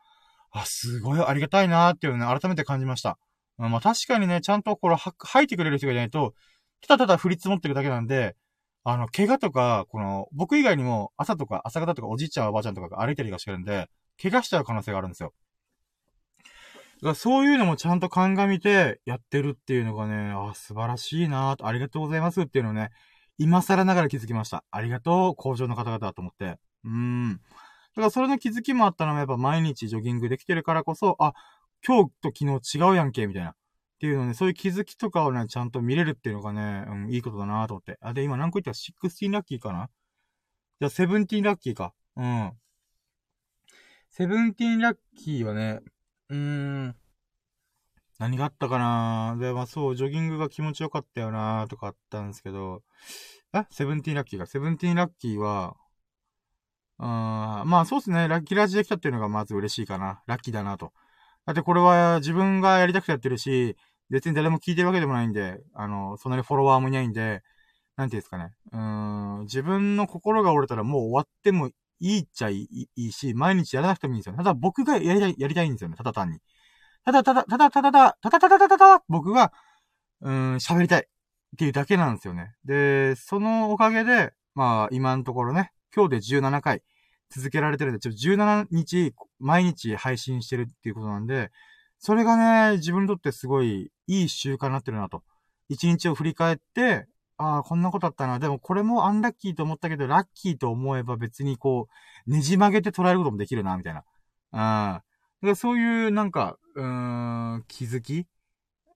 あ、すごいありがたいなーっていうのね、改めて感じました。まあ確かにね、ちゃんとこれ吐いてくれる人がいないと、ただただ降り積もってるだけなんで、あの、怪我とか、この、僕以外にも朝とか朝方とかおじいちゃんおばあちゃんとかが歩いたりがしてるんで、怪我しちゃう可能性があるんですよ。だからそういうのもちゃんと鑑みてやってるっていうのがね、あ、素晴らしいなと、ありがとうございますっていうのをね、今更ながら気づきました。ありがとう、工場の方々と思って。うーん。だからそれの気づきもあったのもやっぱ毎日ジョギングできてるからこそ、あ、今日と昨日違うやんけ、みたいな。っていうのね、そういう気づきとかをね、ちゃんと見れるっていうのがね、うん、いいことだなと思って。あ、で、今何個言った？ら16ラッキーかな？じゃあ、17ラッキーか。うん。17ラッキーはね、うーん、何があったかな？で、まあそう、ジョギングが気持ちよかったよなとかあったんですけど、えセブンティーンラッキーが。セブンティーンラッキーは、あまあそうですね。ラッキーラジできたっていうのがまず嬉しいかな。ラッキーだなと。だってこれは自分がやりたくてやってるし、別に誰も聞いてるわけでもないんで、あの、そんなにフォロワーもいないんで、なんていうんですかね。うん、自分の心が折れたらもう終わってもいいっちゃいいし、毎日やらなくてもいいんですよ。ただ僕がやりたい、やりたいんですよね。ただ単に。ただただ、ただただただ、ただただただただ、僕が、うん、喋りたいっていうだけなんですよね。で、そのおかげで、まあ、今のところね、今日で17回続けられてるんで、ちょっと17日、毎日配信してるっていうことなんで、それがね、自分にとってすごいいい習慣になってるなと。一日を振り返って、ああ、こんなことあったな。でもこれもアンラッキーと思ったけど、ラッキーと思えば別にこう、ねじ曲げて捉えることもできるな、みたいな。ああ。だそういうなんか、うーん、気づき、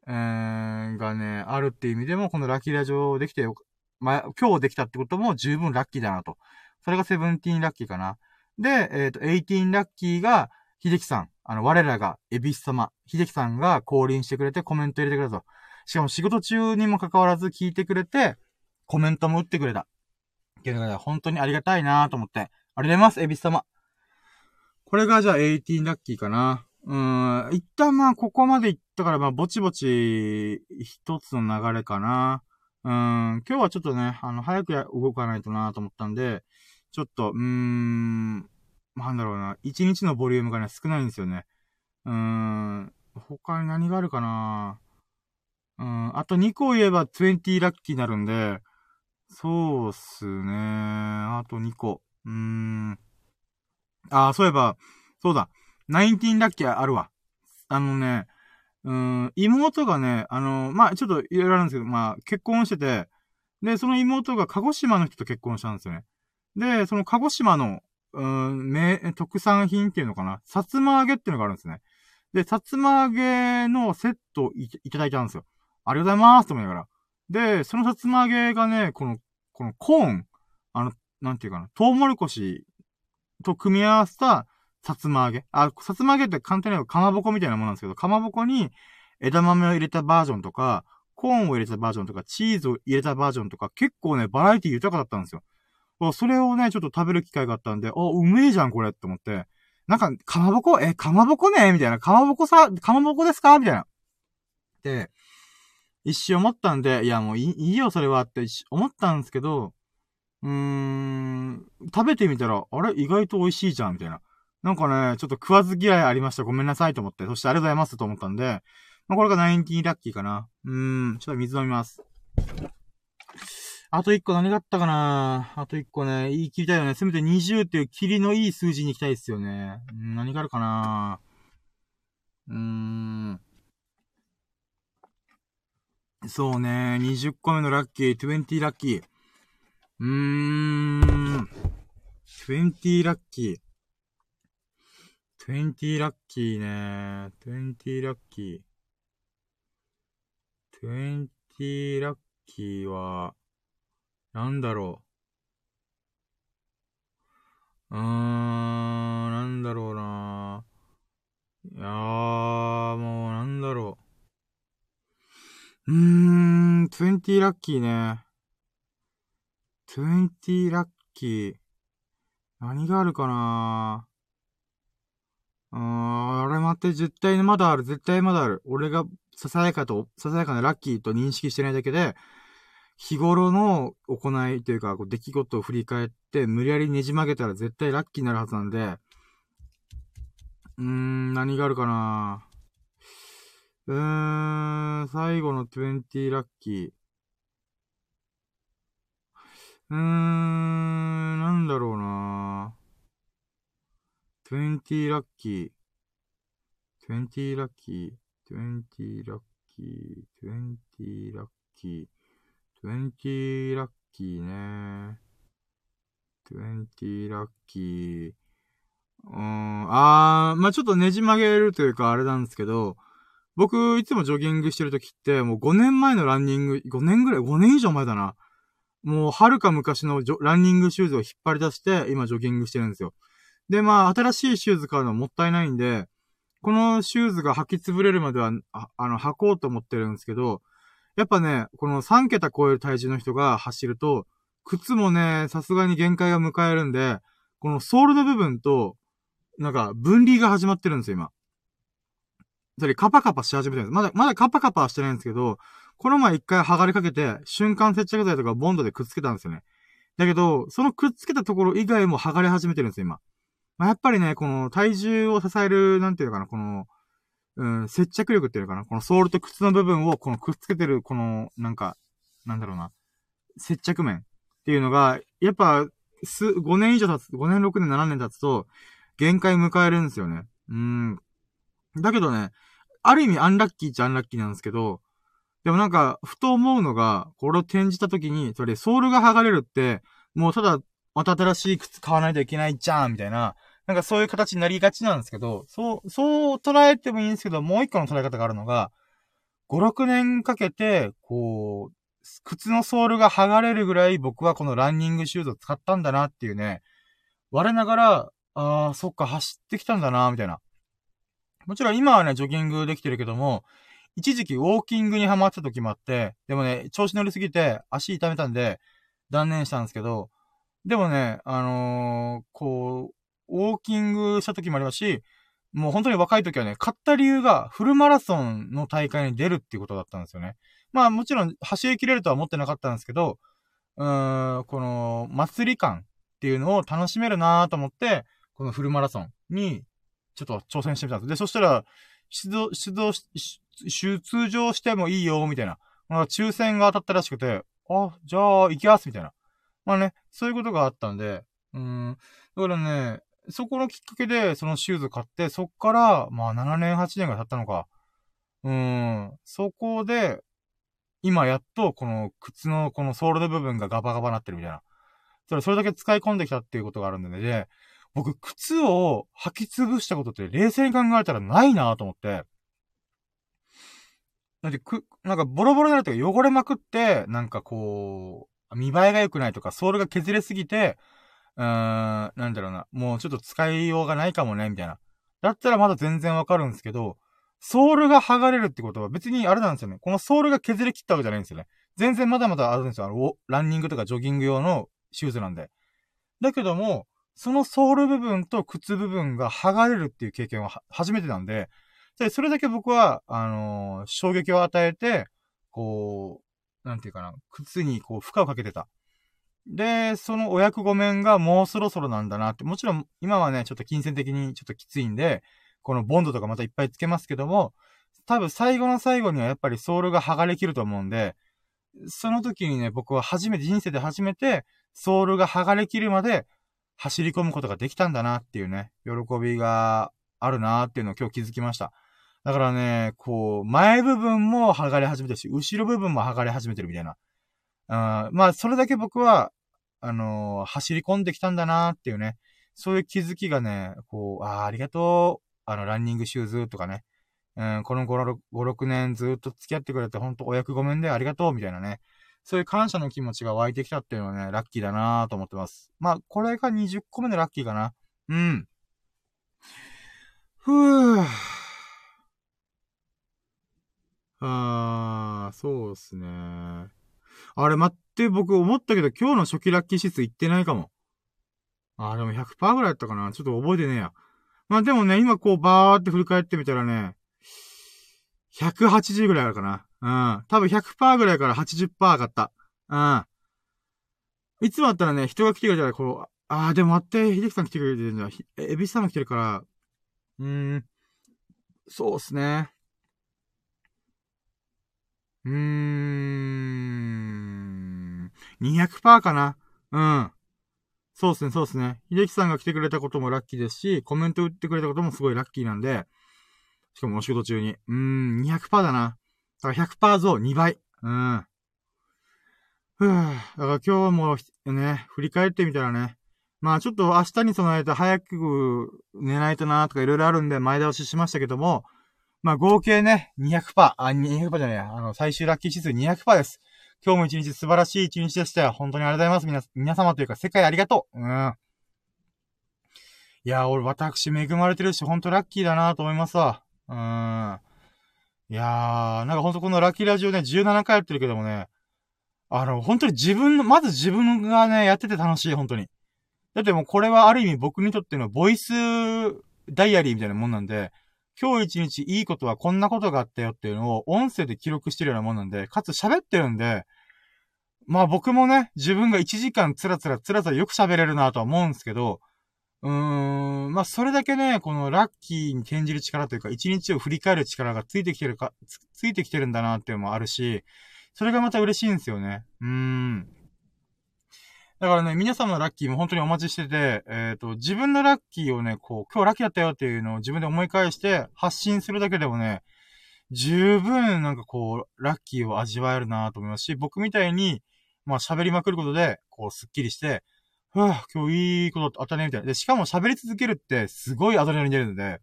うーん、がね、あるっていう意味でも、このラッキーラジオできてよ、まあ、今日できたってことも十分ラッキーだなと。それがセブンティーンラッキーかな。で、えっ、ー、と、エイティーンラッキーが、秀樹さん。あの、我らが、エビス様。秀樹さんが降臨してくれてコメント入れてくれたと。しかも仕事中にも関わらず聞いてくれて、コメントも打ってくれた。っていうのが、ね、本当にありがたいなと思って。ありがとうございます、エビス様。これがじゃあ18ラッキーかな。うーん、一旦まあここまで行ったからまあぼちぼち一つの流れかな。うん、今日はちょっとね、あの、早く動かないとなと思ったんで、ちょっと、うーん、なんだろうな、1日のボリュームがね、少ないんですよね。うーん、他に何があるかなうん、あと2個言えば20ラッキーになるんで、そうっすね。あと2個。うーん。あ、そういえば、そうだ。19ラッキーあるわ。あのね、うん、妹がね、あの、まあ、ちょっといろいろあるんですけど、まあ、結婚してて、で、その妹が鹿児島の人と結婚したんですよね。で、その鹿児島の、うん、名、特産品っていうのかな？さつま揚げっていうのがあるんですね。で、さつま揚げのセットいいただいたんですよ。ありがとうございますと思いながら。で、そのさつま揚げがね、この、このコーン、あの、なんていうかな、トウモロコシと組み合わせたさつま揚げ。あ、さつま揚げって簡単に言うとかまぼこみたいなものなんですけど、かまぼこに枝豆を入れたバージョンとか、コーンを入れたバージョンとか、チーズを入れたバージョンとか、結構ね、バラエティ豊かだったんですよ。それをね、ちょっと食べる機会があったんで、お、うめえじゃん、これって思って。なんか、かまぼこ？え、かまぼこね？みたいな。かまぼこさ、かまぼこですか？みたいな。で、一瞬思ったんで、いやもういいよ、それはって思ったんですけど、うーん、食べてみたら、あれ？意外と美味しいじゃん、みたいな。なんかね、ちょっと食わず嫌いありました。ごめんなさいと思って。そしてありがとうございますと思ったんで、まあ、これが19ラッキーかな。うーん、ちょっと水飲みます。あと1個何があったかなあと1個ね、言い切りたいよね。せめて20っていう霧のいい数字に行きたいですよね。何があるかなうーん。そうね、20個目のラッキー、20ラッキー。うーん。20ラッキー。20ラッキーね。20ラッキー。20ラッキーは、なんだろう。うーん、なんだろうな。いやー、もうなんだろう。うーん、20ラッキーね。20ラッキー。何があるかなあー、あれ待って、絶対まだある、絶対まだある。俺がささやかと、ささやかなラッキーと認識してないだけで、日頃の行いというか、こう出来事を振り返って、無理やりねじ曲げたら絶対ラッキーになるはずなんで、うーん、何があるかなうーん、最後の20ラッキー。うーん、なんだろうな20ラッキー。20ラッキー。20ラッキー。20ラッキー。20ラッキーね。20ラッキー。うーん、あー、まあ、ちょっとねじ曲げるというかあれなんですけど、僕、いつもジョギングしてるときって、もう5年前のランニング、5年ぐらい、5年以上前だな。もう、はるか昔のランニングシューズを引っ張り出して、今ジョギングしてるんですよ。で、まあ、新しいシューズ買うのはもったいないんで、このシューズが履き潰れるまでは、ああの、履こうと思ってるんですけど、やっぱね、この3桁超える体重の人が走ると、靴もね、さすがに限界が迎えるんで、このソールの部分と、なんか、分離が始まってるんですよ、今。それ、カパカパし始めてるんです。まだ、まだカパカパはしてないんですけど、この前一回剥がれかけて、瞬間接着剤とかボンドでくっつけたんですよね。だけど、そのくっつけたところ以外も剥がれ始めてるんですよ、今。まあ、やっぱりね、この体重を支える、なんていうのかな、この、うん、接着力っていうのかな、このソールと靴の部分をこのくっつけてる、この、なんか、なんだろうな、接着面っていうのが、やっぱ、す、5年以上経つ、5年、6年、7年経つと、限界迎えるんですよね。うん。だけどね、ある意味アンラッキーっちゃアンラッキーなんですけど、でもなんか、ふと思うのが、これを転じた時に、それ、ソールが剥がれるって、もうただ、また新しい靴買わないといけないじゃん、みたいな、なんかそういう形になりがちなんですけど、そう、そう捉えてもいいんですけど、もう一個の捉え方があるのが、5、6年かけて、こう、靴のソールが剥がれるぐらい僕はこのランニングシューズを使ったんだなっていうね、我ながら、ああ、そっか、走ってきたんだな、みたいな。もちろん今はね、ジョギングできてるけども、一時期ウォーキングにハマった時もあって、でもね、調子乗りすぎて足痛めたんで、断念したんですけど、でもね、あのー、こう、ウォーキングした時もありますし、もう本当に若い時はね、買った理由がフルマラソンの大会に出るっていうことだったんですよね。まあもちろん走り切れるとは思ってなかったんですけど、うーん、この祭り感っていうのを楽しめるなと思って、このフルマラソンにちょっと挑戦してみたんです。で、そしたら、出動、出動し、出場してもいいよ、みたいな。まあ、抽選が当たったらしくて、あ、じゃあ、行きます、みたいな。まあね、そういうことがあったんで、うん。だからね、そこのきっかけで、そのシューズ買って、そっから、まあ、7年、8年が経ったのか。うん。そこで、今やっと、この靴のこのソールの部分がガバガバなってるみたいな。それ、それだけ使い込んできたっていうことがあるんでね。で、僕、靴を履き潰したことって冷静に考えたらないなと思って。なんで、く、なんかボロボロになるとか汚れまくって、なんかこう、見栄えが良くないとか、ソールが削れすぎて、うーん、なんだろうな、もうちょっと使いようがないかもね、みたいな。だったらまだ全然わかるんですけど、ソールが剥がれるってことは別にあれなんですよね。このソールが削れ切ったわけじゃないんですよね。全然まだまだあるんですよ。あの、ランニングとかジョギング用のシューズなんで。だけども、そのソール部分と靴部分が剥がれるっていう経験は初めてなんで、で、それだけ僕は、あのー、衝撃を与えて、こう、なんていうかな、靴にこう負荷をかけてた。で、そのお役御免がもうそろそろなんだなって、もちろん今はね、ちょっと金銭的にちょっときついんで、このボンドとかまたいっぱいつけますけども、多分最後の最後にはやっぱりソールが剥がれきると思うんで、その時にね、僕は初めて、人生で初めて、ソールが剥がれきるまで、走り込むことができたんだなっていうね、喜びがあるなっていうのを今日気づきました。だからね、こう、前部分も剥がれ始めてるし、後ろ部分も剥がれ始めてるみたいな。あまあ、それだけ僕は、あのー、走り込んできたんだなっていうね、そういう気づきがね、こう、ああ、ありがとう、あの、ランニングシューズとかね、うん、この5、6年ずっと付き合ってくれて、ほんとお役ごめんでありがとう、みたいなね。そういう感謝の気持ちが湧いてきたっていうのはね、ラッキーだなぁと思ってます。まあ、これが20個目のラッキーかな。うん。ふぅ。あー、そうっすね。あれ、待っって、僕思ったけど、今日の初期ラッキー指数いってないかも。あ、でも100%ぐらいやったかな。ちょっと覚えてねえや。まあでもね、今こうバーって振り返ってみたらね、180ぐらいあるかな。うん。多分100%ぐらいから80%上がった。うん。いつもあったらね、人が来てくれたら、こう、あー、でも待って、秀樹さん来てくれてるんだ。え、エビスさんも来てるから、うーん。そうっすね。うーん。200%かな。うん。そうっすね、そうっすね。秀樹さんが来てくれたこともラッキーですし、コメント打ってくれたこともすごいラッキーなんで、しかもお仕事中に。うーん、200%だな。だから100%増2倍。うん。ふぅ。だから今日もね、振り返ってみたらね、まあちょっと明日に備えて早く寝ないとなとかいろいろあるんで前倒ししましたけども、まあ合計ね、200%、あ、200%じゃないや、あの、最終ラッキー指数200%です。今日も一日素晴らしい一日でしたよ。本当にありがとうございます。皆、皆様というか世界ありがとう。うん。いや、俺私恵まれてるし、ほんとラッキーだなと思いますわ。うん。いやー、なんかほんとこのラッキーラジオね、17回やってるけどもね、あの、本当に自分の、まず自分がね、やってて楽しい、本当に。だってもうこれはある意味僕にとってのボイスダイアリーみたいなもんなんで、今日一日いいことはこんなことがあったよっていうのを音声で記録してるようなもんなんで、かつ喋ってるんで、まあ僕もね、自分が1時間つらつらつらつらよく喋れるなとは思うんですけど、うーん、まあ、それだけね、このラッキーに転じる力というか、一日を振り返る力がついてきてるか、つついてきてるんだなっていうのもあるし、それがまた嬉しいんですよね。うーん。だからね、皆さんのラッキーも本当にお待ちしてて、えっ、ー、と、自分のラッキーをね、こう、今日ラッキーだったよっていうのを自分で思い返して発信するだけでもね、十分なんかこう、ラッキーを味わえるなと思いますし、僕みたいに、まあ喋りまくることで、こう、スッキリして、ふぁ、今日いいことあったね、みたいな。で、しかも喋り続けるってすごいアドレナリン出るので、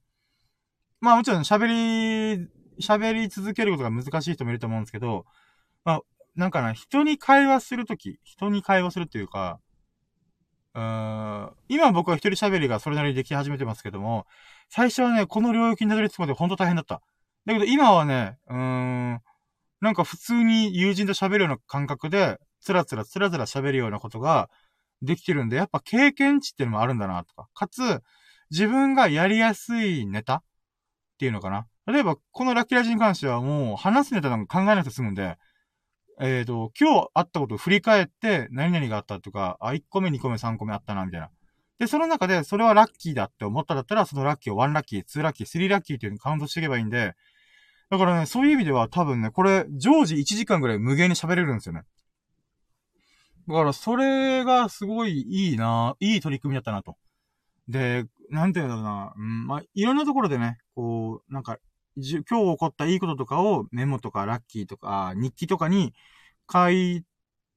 まあもちろん喋り、喋り続けることが難しい人もいると思うんですけど、まあ、なんかな、人に会話するとき、人に会話するっていうか、うーん、今僕は一人喋りがそれなりにでき始めてますけども、最初はね、この領域にたどり着くまでほんと大変だった。だけど今はね、うーん、なんか普通に友人と喋るような感覚で、つらつらつらつら喋るようなことが、できてるんで、やっぱ経験値っていうのもあるんだな、とか。かつ、自分がやりやすいネタっていうのかな。例えば、このラッキーラジに関してはもう話すネタなんか考えなくて済むんで、えっ、ー、と、今日あったことを振り返って、何々があったとか、あ、1個目、2個目、3個目あったな、みたいな。で、その中で、それはラッキーだって思っただったら、そのラッキーを1ラッキー、2ラッキー、3ラッキーっていう風にカウントしていけばいいんで、だからね、そういう意味では多分ね、これ、常時1時間ぐらい無限に喋れるんですよね。だから、それがすごいいいな、いい取り組みだったなと。で、なんていうんだろうな、うん、まあ、いろんなところでね、こう、なんか、今日起こったいいこととかをメモとかラッキーとか日記とかに書い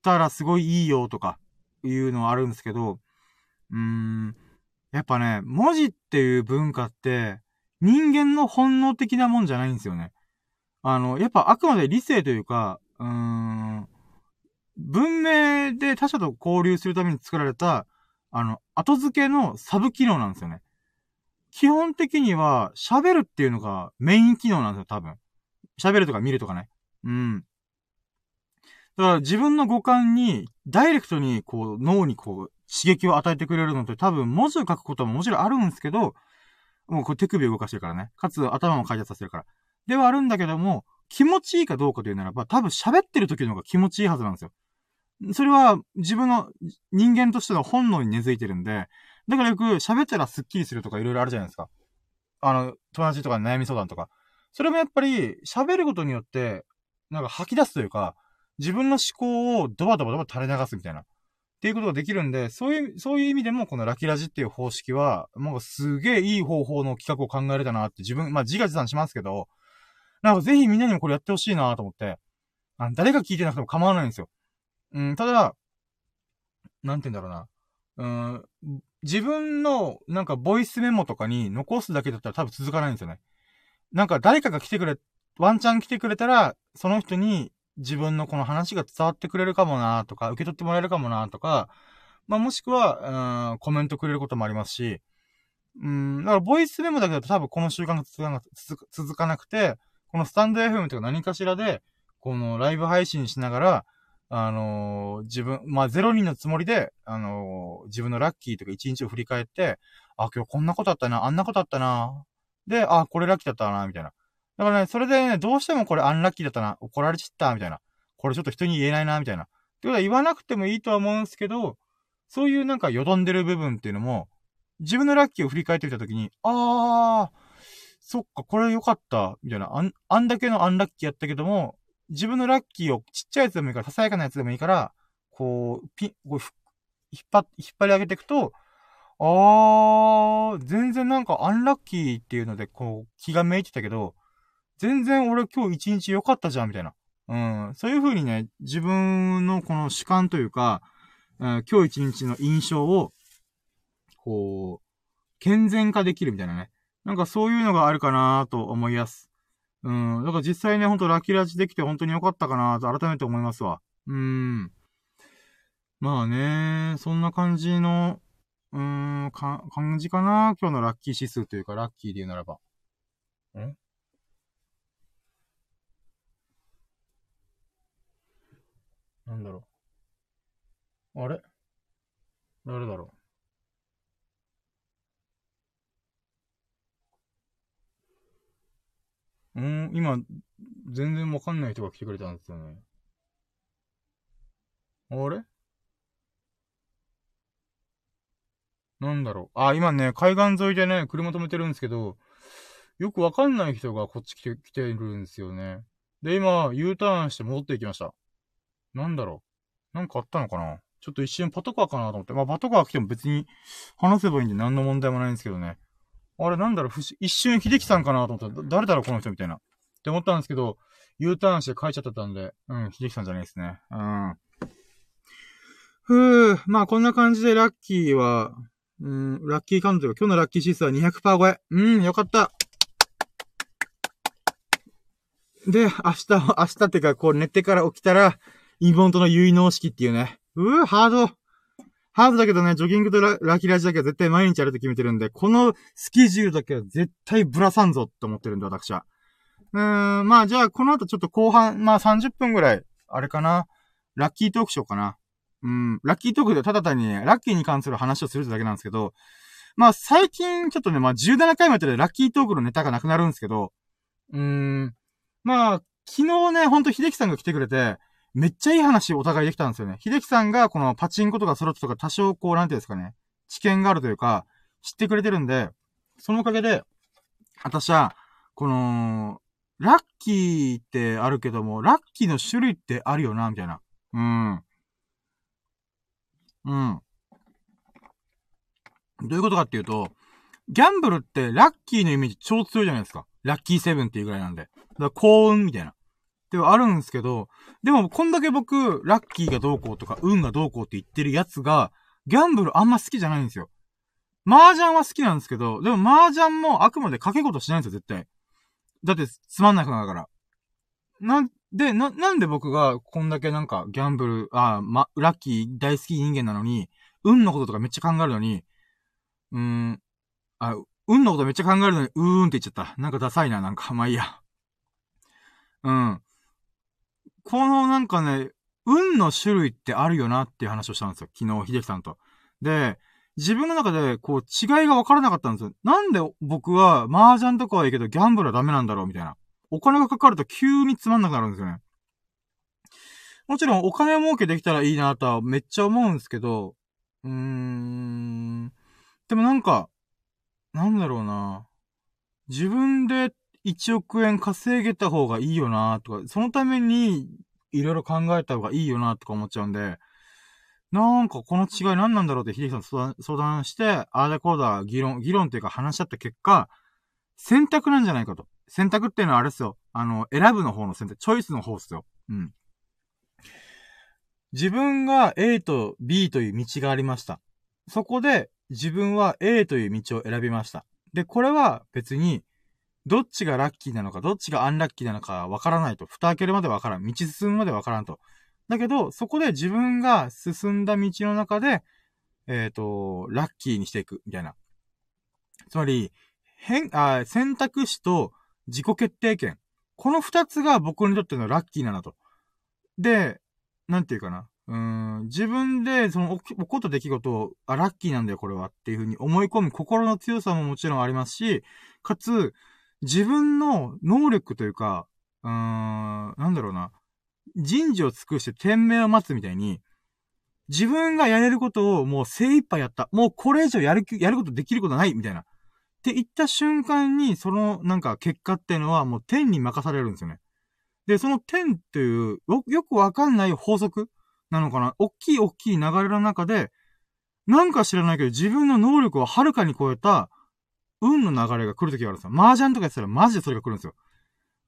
たらすごいいいよとかいうのはあるんですけど、うーん、やっぱね、文字っていう文化って人間の本能的なもんじゃないんですよね。あの、やっぱあくまで理性というか、うーん、文明で他者と交流するために作られた、あの、後付けのサブ機能なんですよね。基本的には喋るっていうのがメイン機能なんですよ、多分。喋るとか見るとかね。うん。だから自分の五感に、ダイレクトにこう脳にこう刺激を与えてくれるのって多分文字を書くことももちろんあるんですけど、もうこれ手首を動かしてるからね。かつ頭も回転させるから。ではあるんだけども、気持ちいいかどうかというならば、多分喋ってる時の方が気持ちいいはずなんですよ。それは自分の人間としての本能に根付いてるんで、だからよく喋ったらスッキリするとかいろいろあるじゃないですか。あの、友達とか悩み相談とか。それもやっぱり喋ることによって、なんか吐き出すというか、自分の思考をドバドバドバ垂れ流すみたいな。っていうことができるんで、そういう、そういう意味でもこのラキラジっていう方式は、もうすげえいい方法の企画を考えれたなって自分、まあ自画自賛しますけど、なんかぜひみんなにもこれやってほしいなと思って、あの誰が聞いてなくても構わないんですよ。うん、ただ、なんて言うんだろうな。うん、自分の、なんか、ボイスメモとかに残すだけだったら多分続かないんですよね。なんか、誰かが来てくれ、ワンチャン来てくれたら、その人に自分のこの話が伝わってくれるかもなとか、受け取ってもらえるかもなとか、まあ、もしくは、うん、コメントくれることもありますし、うん、だから、ボイスメモだけだと多分この習慣が続かなくて、このスタンド FM とか何かしらで、このライブ配信しながら、あのー、自分、まあ、ゼロ人のつもりで、あのー、自分のラッキーとか一日を振り返って、あ、今日こんなことあったな、あんなことあったな、で、あ、これラッキーだったな、みたいな。だからね、それでね、どうしてもこれアンラッキーだったな、怒られちった、みたいな。これちょっと人に言えないな、みたいな。ってことは言わなくてもいいとは思うんですけど、そういうなんかよどんでる部分っていうのも、自分のラッキーを振り返ってみたときに、あー、そっか、これ良かった、みたいな。あん、あんだけのアンラッキーやったけども、自分のラッキーをちっちゃいやつでもいいから、ささやかなやつでもいいから、こう、ピこう引っ張、引っ張り上げていくと、あー、全然なんかアンラッキーっていうので、こう、気がめいてたけど、全然俺今日一日良かったじゃん、みたいな。うん。そういう風にね、自分のこの主観というか、うん、今日一日の印象を、こう、健全化できるみたいなね。なんかそういうのがあるかなと思います。うん。だから実際ね、ほんとラッキーラジできて本当に良かったかなと改めて思いますわ。うん。まあね、そんな感じの、うーん、か、感じかな今日のラッキー指数というか、ラッキーで言うならば。んなんだろう。あれ？誰だろう？うん、今、全然わかんない人が来てくれたんですよね。あれ？なんだろう。あ、今ね、海岸沿いでね、車止めてるんですけど、よくわかんない人がこっち来て、来てるんですよね。で、今、U ターンして戻っていきました。なんだろう。なんかあったのかなちょっと一瞬パトカーかなと思って。まあ、パトカー来ても別に話せばいいんで何の問題もないんですけどね。あれなんだろう、一瞬秀樹さんかなと思ったら、誰だろうこの人みたいな。って思ったんですけど、U ターンして帰っちゃったんで、うん、秀樹さんじゃないですね。うん。ふぅ、まあこんな感じでラッキーは、うん、ラッキーカウントが、今日のラッキー指数は200%超え。うん、よかった。で、明日、明日ってか、こう寝てから起きたら、妹の結納式っていうね。うぅ、ハード。ハードだけどね、ジョギングとララキラジだけは絶対毎日やると決めてるんで、このスケジュールだけは絶対ブラさんぞって思ってるんで、私は。うーん、まあじゃあ、この後ちょっと後半、まあ30分ぐらい、あれかな。ラッキートークしようかな。うん、ラッキートークでただ単にね、ラッキーに関する話をするだけなんですけど、まあ最近ちょっとね、まあ17回もやっててラッキートークのネタがなくなるんですけど、うーん、まあ、昨日ね、ほんと秀樹さんが来てくれて、めっちゃいい話お互いできたんですよね。秀樹さんがこのパチンコとかスロットとか多少こう、なんていうんですかね、知見があるというか、知ってくれてるんで、そのおかげで、私は、この、ラッキーってあるけども、ラッキーの種類ってあるよな、みたいな。うん。うん。どういうことかっていうと、ギャンブルってラッキーのイメージ超強いじゃないですか。ラッキーセブンっていうぐらいなんで。だから幸運みたいな。ではあるんですけど、でもこんだけ僕、ラッキーがどうこうとか、運がどうこうって言ってるやつが、ギャンブルあんま好きじゃないんですよ。麻雀は好きなんですけど、でも麻雀もあくまで掛け事しないんですよ、絶対。だってつまんなくなるから。なんで、な、なんで僕がこんだけなんかギャンブル、あま、ラッキー大好き人間なのに、運のこととかめっちゃ考えるのに、うーん、あ、運のことめっちゃ考えるのに、うーんって言っちゃった。なんかダサいな、なんか。まあいいや。うん。このなんかね、運の種類ってあるよなっていう話をしたんですよ。昨日、秀樹さんと。で、自分の中で、こう、違いが分からなかったんですよ。なんで僕は、麻雀とかはいいけど、ギャンブルはダメなんだろうみたいな。お金がかかると急につまんなくなるんですよね。もちろん、お金を儲けできたらいいなとはめっちゃ思うんですけど、うーん。でもなんか、なんだろうな。自分で1億円稼げた方がいいよなとか、そのためにいろいろ考えた方がいいよなとか思っちゃうんで、なんかこの違い何なんだろうって秀樹さんと相談して、ああだこうだ議論、議論っていうか話し合った結果、選択なんじゃないかと。選択っていうのはあれですよ。あの、選ぶの方の選択、チョイスの方ですよ。うん。自分が A と B という道がありました。そこで自分は A という道を選びました。で、これは別に、どっちがラッキーなのか、どっちがアンラッキーなのかわからないと。蓋開けるまでわからん。道進むまでわからんと。だけど、そこで自分が進んだ道の中で、えっ、ー、と、ラッキーにしていく、みたいな。つまり、変、あ、選択肢と自己決定権。この二つが僕にとってのラッキーなのと。で、なんていうかな。うん、自分で、その、起こった出来事を、あ、ラッキーなんだよ、これは、っていうふうに思い込む心の強さももちろんありますし、かつ、自分の能力というか、うーん、なんだろうな。人事を尽くして天命を待つみたいに、自分がやれることをもう精一杯やった。もうこれ以上やる、やることできることないみたいな。って言った瞬間に、そのなんか結果っていうのはもう天に任されるんですよね。で、その天っていう、よ、よくわかんない法則なのかな大きい大きい流れの中で、なんか知らないけど自分の能力をはるかに超えた運の流れが来るときがあるんですよ。麻雀とかやってたらマジでそれが来るんですよ。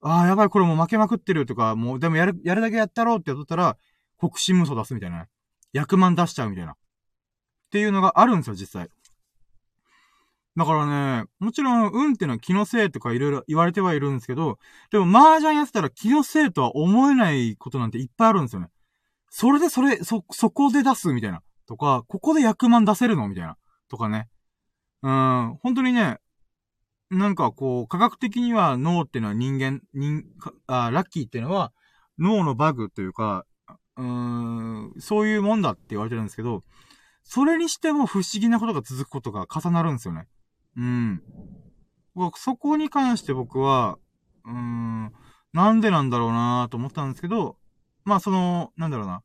ああ、やばい、これもう負けまくってるとか、もう、でもやる、やるだけやったろうってやっとったら、国士無双出すみたいな。ね役満出しちゃうみたいな。っていうのがあるんですよ、実際。だからね、もちろん、運ってのは気のせいとかいろいろ言われてはいるんですけど、でも麻雀やってたら気のせいとは思えないことなんていっぱいあるんですよね。それでそれ、そ、そこで出すみたいな。とか、ここで役満出せるのみたいな。とかね。うん、本当にね、なんかこう、科学的には脳っていうのは人間、人、あラッキーっていうのは脳のバグというか、うーん、そういうもんだって言われてるんですけど、それにしても不思議なことが続くことが重なるんですよね。うん。そこに関して僕は、うーん、なんでなんだろうなと思ったんですけど、まあその、なんだろうな、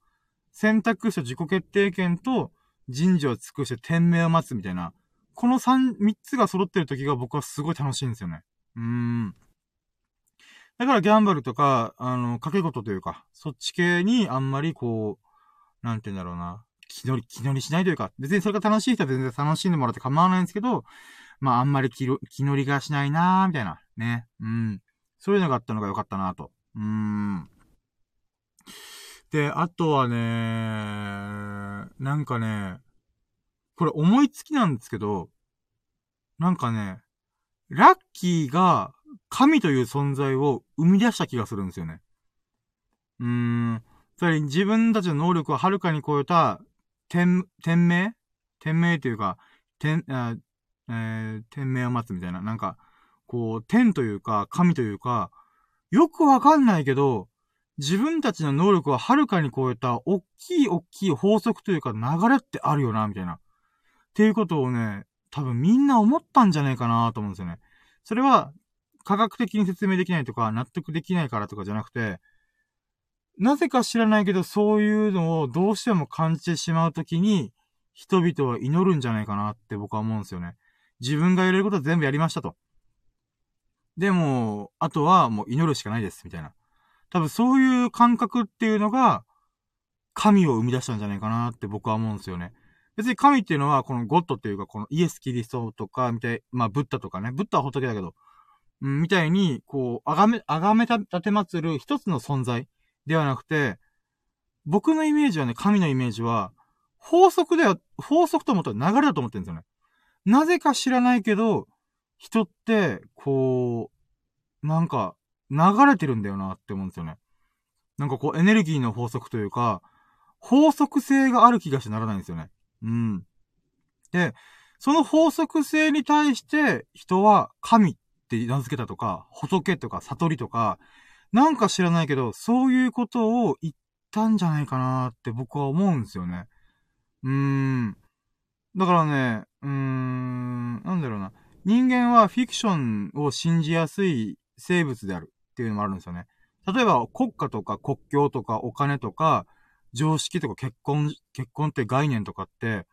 選択肢と自己決定権と人事を尽くして天命を待つみたいな、この三、三つが揃ってる時が僕はすごい楽しいんですよね。うーん。だからギャンブルとか、あの、掛け事というか、そっち系にあんまりこう、なんて言うんだろうな、気乗り、気乗りしないというか、別にそれが楽しい人は全然楽しんでもらって構わないんですけど、まああんまり気気乗りがしないなーみたいな、ね。うん。そういうのがあったのが良かったなと。うーん。で、あとはね、なんかね、これ思いつきなんですけど、なんかね、ラッキーが神という存在を生み出した気がするんですよね。うーん。つまり自分たちの能力をはるかに超えた天、天命？天命というか、天、えー、天命を待つみたいな。なんか、こう、天というか、神というか、よくわかんないけど、自分たちの能力をはるかに超えた、大きい大きい法則というか流れってあるよな、みたいな。っていうことをね、多分みんな思ったんじゃないかなと思うんですよね。それは、科学的に説明できないとか、納得できないからとかじゃなくて、なぜか知らないけど、そういうのをどうしても感じてしまうときに、人々は祈るんじゃないかなって僕は思うんですよね。自分がやれることは全部やりましたと。でも、あとはもう祈るしかないです、みたいな。多分そういう感覚っていうのが、神を生み出したんじゃないかなって僕は思うんですよね。別に神っていうのは、このゴッドっていうか、このイエス・キリストとか、みたい、まあ、ブッダとかね、ブッダは仏だけど、うん、みたいに、こう、あがめ、あがめた、立てまつる一つの存在ではなくて、僕のイメージはね、神のイメージは、法則だよ、法則と思ったら流れだと思ってるんですよね。なぜか知らないけど、人って、こう、なんか、流れてるんだよなって思うんですよね。なんかこう、エネルギーの法則というか、法則性がある気がしてならないんですよね。うん。で、その法則性に対して人は神って名付けたとか、仏とか悟りとか、なんか知らないけど、そういうことを言ったんじゃないかなって僕は思うんですよね。うーん。だからね、うーん、なんだろうな。人間はフィクションを信じやすい生物であるっていうのもあるんですよね。例えば国家とか国境とかお金とか常識とか結婚、結婚って概念とかって、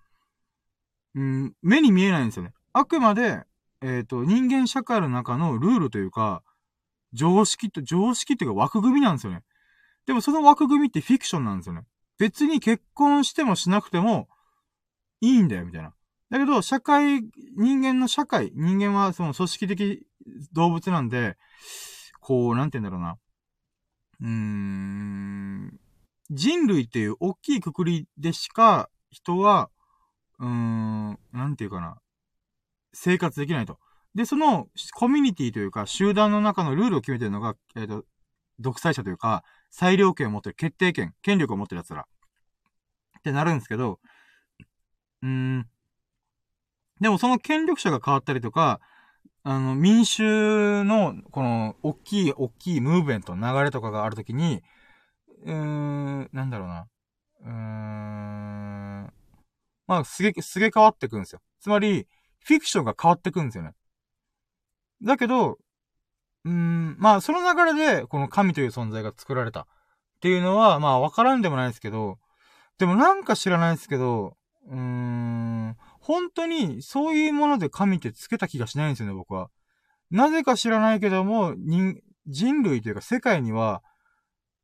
うん、目に見えないんですよね。あくまで、えっ、ー、と、人間社会の中のルールというか、常識と、常識っていうか枠組みなんですよね。でもその枠組みってフィクションなんですよね。別に結婚してもしなくてもいいんだよ、みたいな。だけど、社会、人間の社会、人間はその組織的動物なんで、こう、なんて言うんだろうな。うーん、人類っていう大きいくくりでしか人は、うーん、なんていうかな、生活できないと。で、そのコミュニティというか集団の中のルールを決めてるのが、えっ、ー、と、独裁者というか、裁量権を持ってる、決定権、権力を持ってる奴ら。ってなるんですけど、うーん。でもその権力者が変わったりとか、あの、民衆の、この、大きい、大きいムーブメント、流れとかがあるときに、うーん、なんだろうな。うーん。まあ、すげ、すげ変わってくんですよ。つまり、フィクションが変わってくんですよね。だけど、うーん、まあ、その流れで、この神という存在が作られた。っていうのは、まあ、わからんでもないですけど、でもなんか知らないですけど、うーん、本当にそういうもので神ってつけた気がしないんですよね、僕は。なぜか知らないけども、人、人類というか世界には、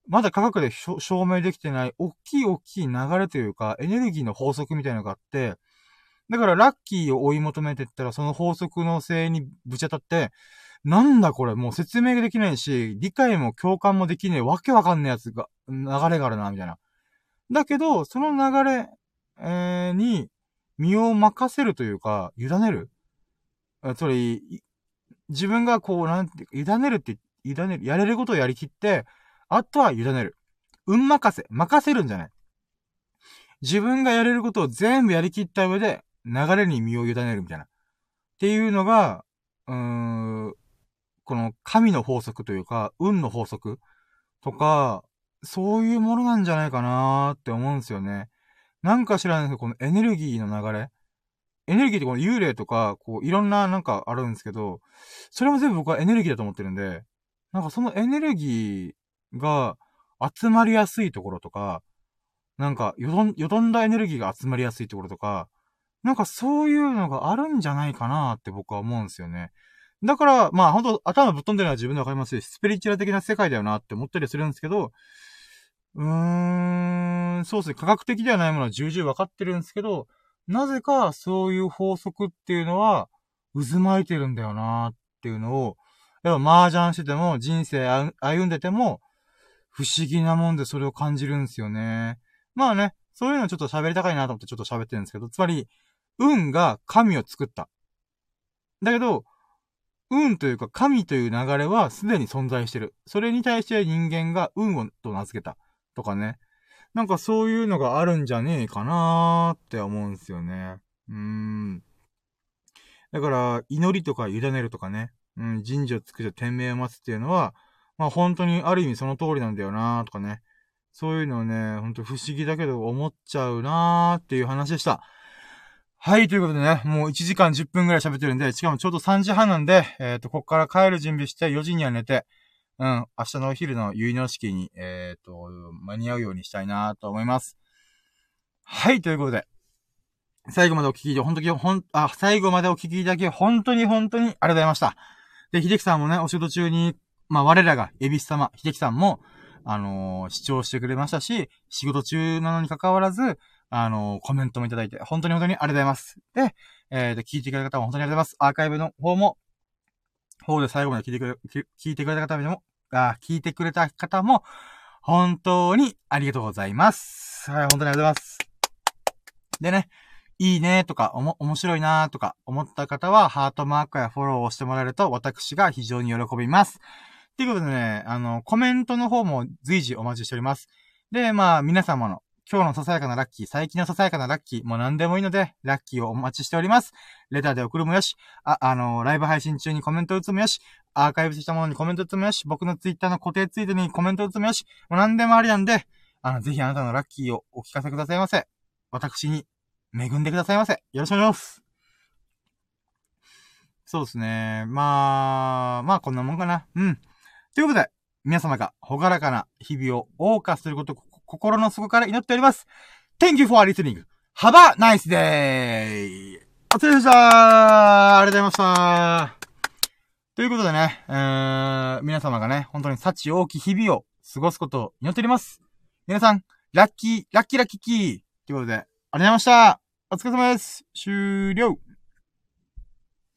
まだ科学で証明できてない、大きい大きい流れというか、エネルギーの法則みたいなのがあって、だからラッキーを追い求めてったら、その法則のせいにぶち当たって、なんだこれ、もう説明ができないし、理解も共感もできねえ、わけわかんねえやつが、流れがあるな、みたいな。だけど、その流れ、えー、に、身を任せるというか、委ねる。つまり、自分がこう、なんて、委ねるって、委ねる、やれることをやりきって、あとは委ねる。運任せ。任せるんじゃない。自分がやれることを全部やりきった上で、流れに身を委ねるみたいな。っていうのが、うーん、この神の法則というか、運の法則とか、そういうものなんじゃないかなーって思うんですよね。なんか知らないですけど、このエネルギーの流れ。エネルギーってこの幽霊とか、こう、いろんななんかあるんですけど、それも全部僕はエネルギーだと思ってるんで、なんかそのエネルギー、が集まりやすいところとか、なんかよどん、よどんだエネルギーが集まりやすいところとか、なんかそういうのがあるんじゃないかなって僕は思うんですよね。だから、まあ本当頭ぶっ飛んでるのは自分でわかりますし、スピリチュアル的な世界だよなって思ったりするんですけど、うーん、そうですね、科学的ではないものは重々わかってるんですけど、なぜかそういう法則っていうのは渦巻いてるんだよなっていうのを、やっぱ麻雀してても、人生歩んでても、不思議なもんでそれを感じるんですよね。まあね、そういうのちょっと喋りたかいなと思ってちょっと喋ってるんですけど、つまり、運が神を作った。だけど、運というか神という流れはすでに存在してる。それに対して人間が運をと名付けた。とかね。なんかそういうのがあるんじゃねえかなーって思うんですよね。うーん。だから、祈りとか委ねるとかね。うん、神社を作って天命を待つっていうのは、まあ本当にある意味その通りなんだよなとかね。そういうのをね、ほんと不思議だけど思っちゃうなーっていう話でした。はい、ということでね、もう1時間10分くらい喋ってるんで、しかもちょうど3時半なんで、えっ、ー、と、こっから帰る準備して4時には寝て、うん、明日のお昼の結納式に、えっ、ー、と、間に合うようにしたいなと思います。はい、ということで。最後までお聞きで、本当に、ほん、あ、最後までお聞きいただき、本当に本当にありがとうございました。で、秀樹さんもね、お仕事中に、まあ、我らが、エビス様、秀樹さんも、あのー、視聴してくれましたし、仕事中なのに関わらず、あのー、コメントもいただいて、本当に本当にありがとうございます。で、えっ、ー、と、聞いてくれた方も本当にありがとうございます。アーカイブの方も、方で最後まで聞いてくれ、聞いてくれた方も、あ、聞いてくれた方も、本当にありがとうございます。はい、本当にありがとうございます。でね、いいねとか、おも、面白いなとか思った方は、ハートマークやフォローをしてもらえると、私が非常に喜びます。ということでね、あの、コメントの方も随時お待ちしております。で、まあ、皆様の今日のささやかなラッキー、最近のささやかなラッキー、もう何でもいいので、ラッキーをお待ちしております。レターで送るもよし、あ、あの、ライブ配信中にコメント打つもよし、アーカイブしたものにコメント打つもよし、僕のツイッターの固定ツイートにコメント打つもよし、もう何でもありなんで、あの、ぜひあなたのラッキーをお聞かせくださいませ。私に恵んでくださいませ。よろしくお願いします。そうですね。まあ、まあこんなもんかな。うん。ということで、皆様がほがらかな日々を謳歌すること心の底から祈っております。Thank you for listening. Have a nice day! お疲れ様でしたありがとうございましたということでね、えー、皆様がね、本当に幸大き日々を過ごすことを祈っております。皆さん、ラッキー、ラッキーラッキーキーということで、ありがとうございましたお疲れ様です終了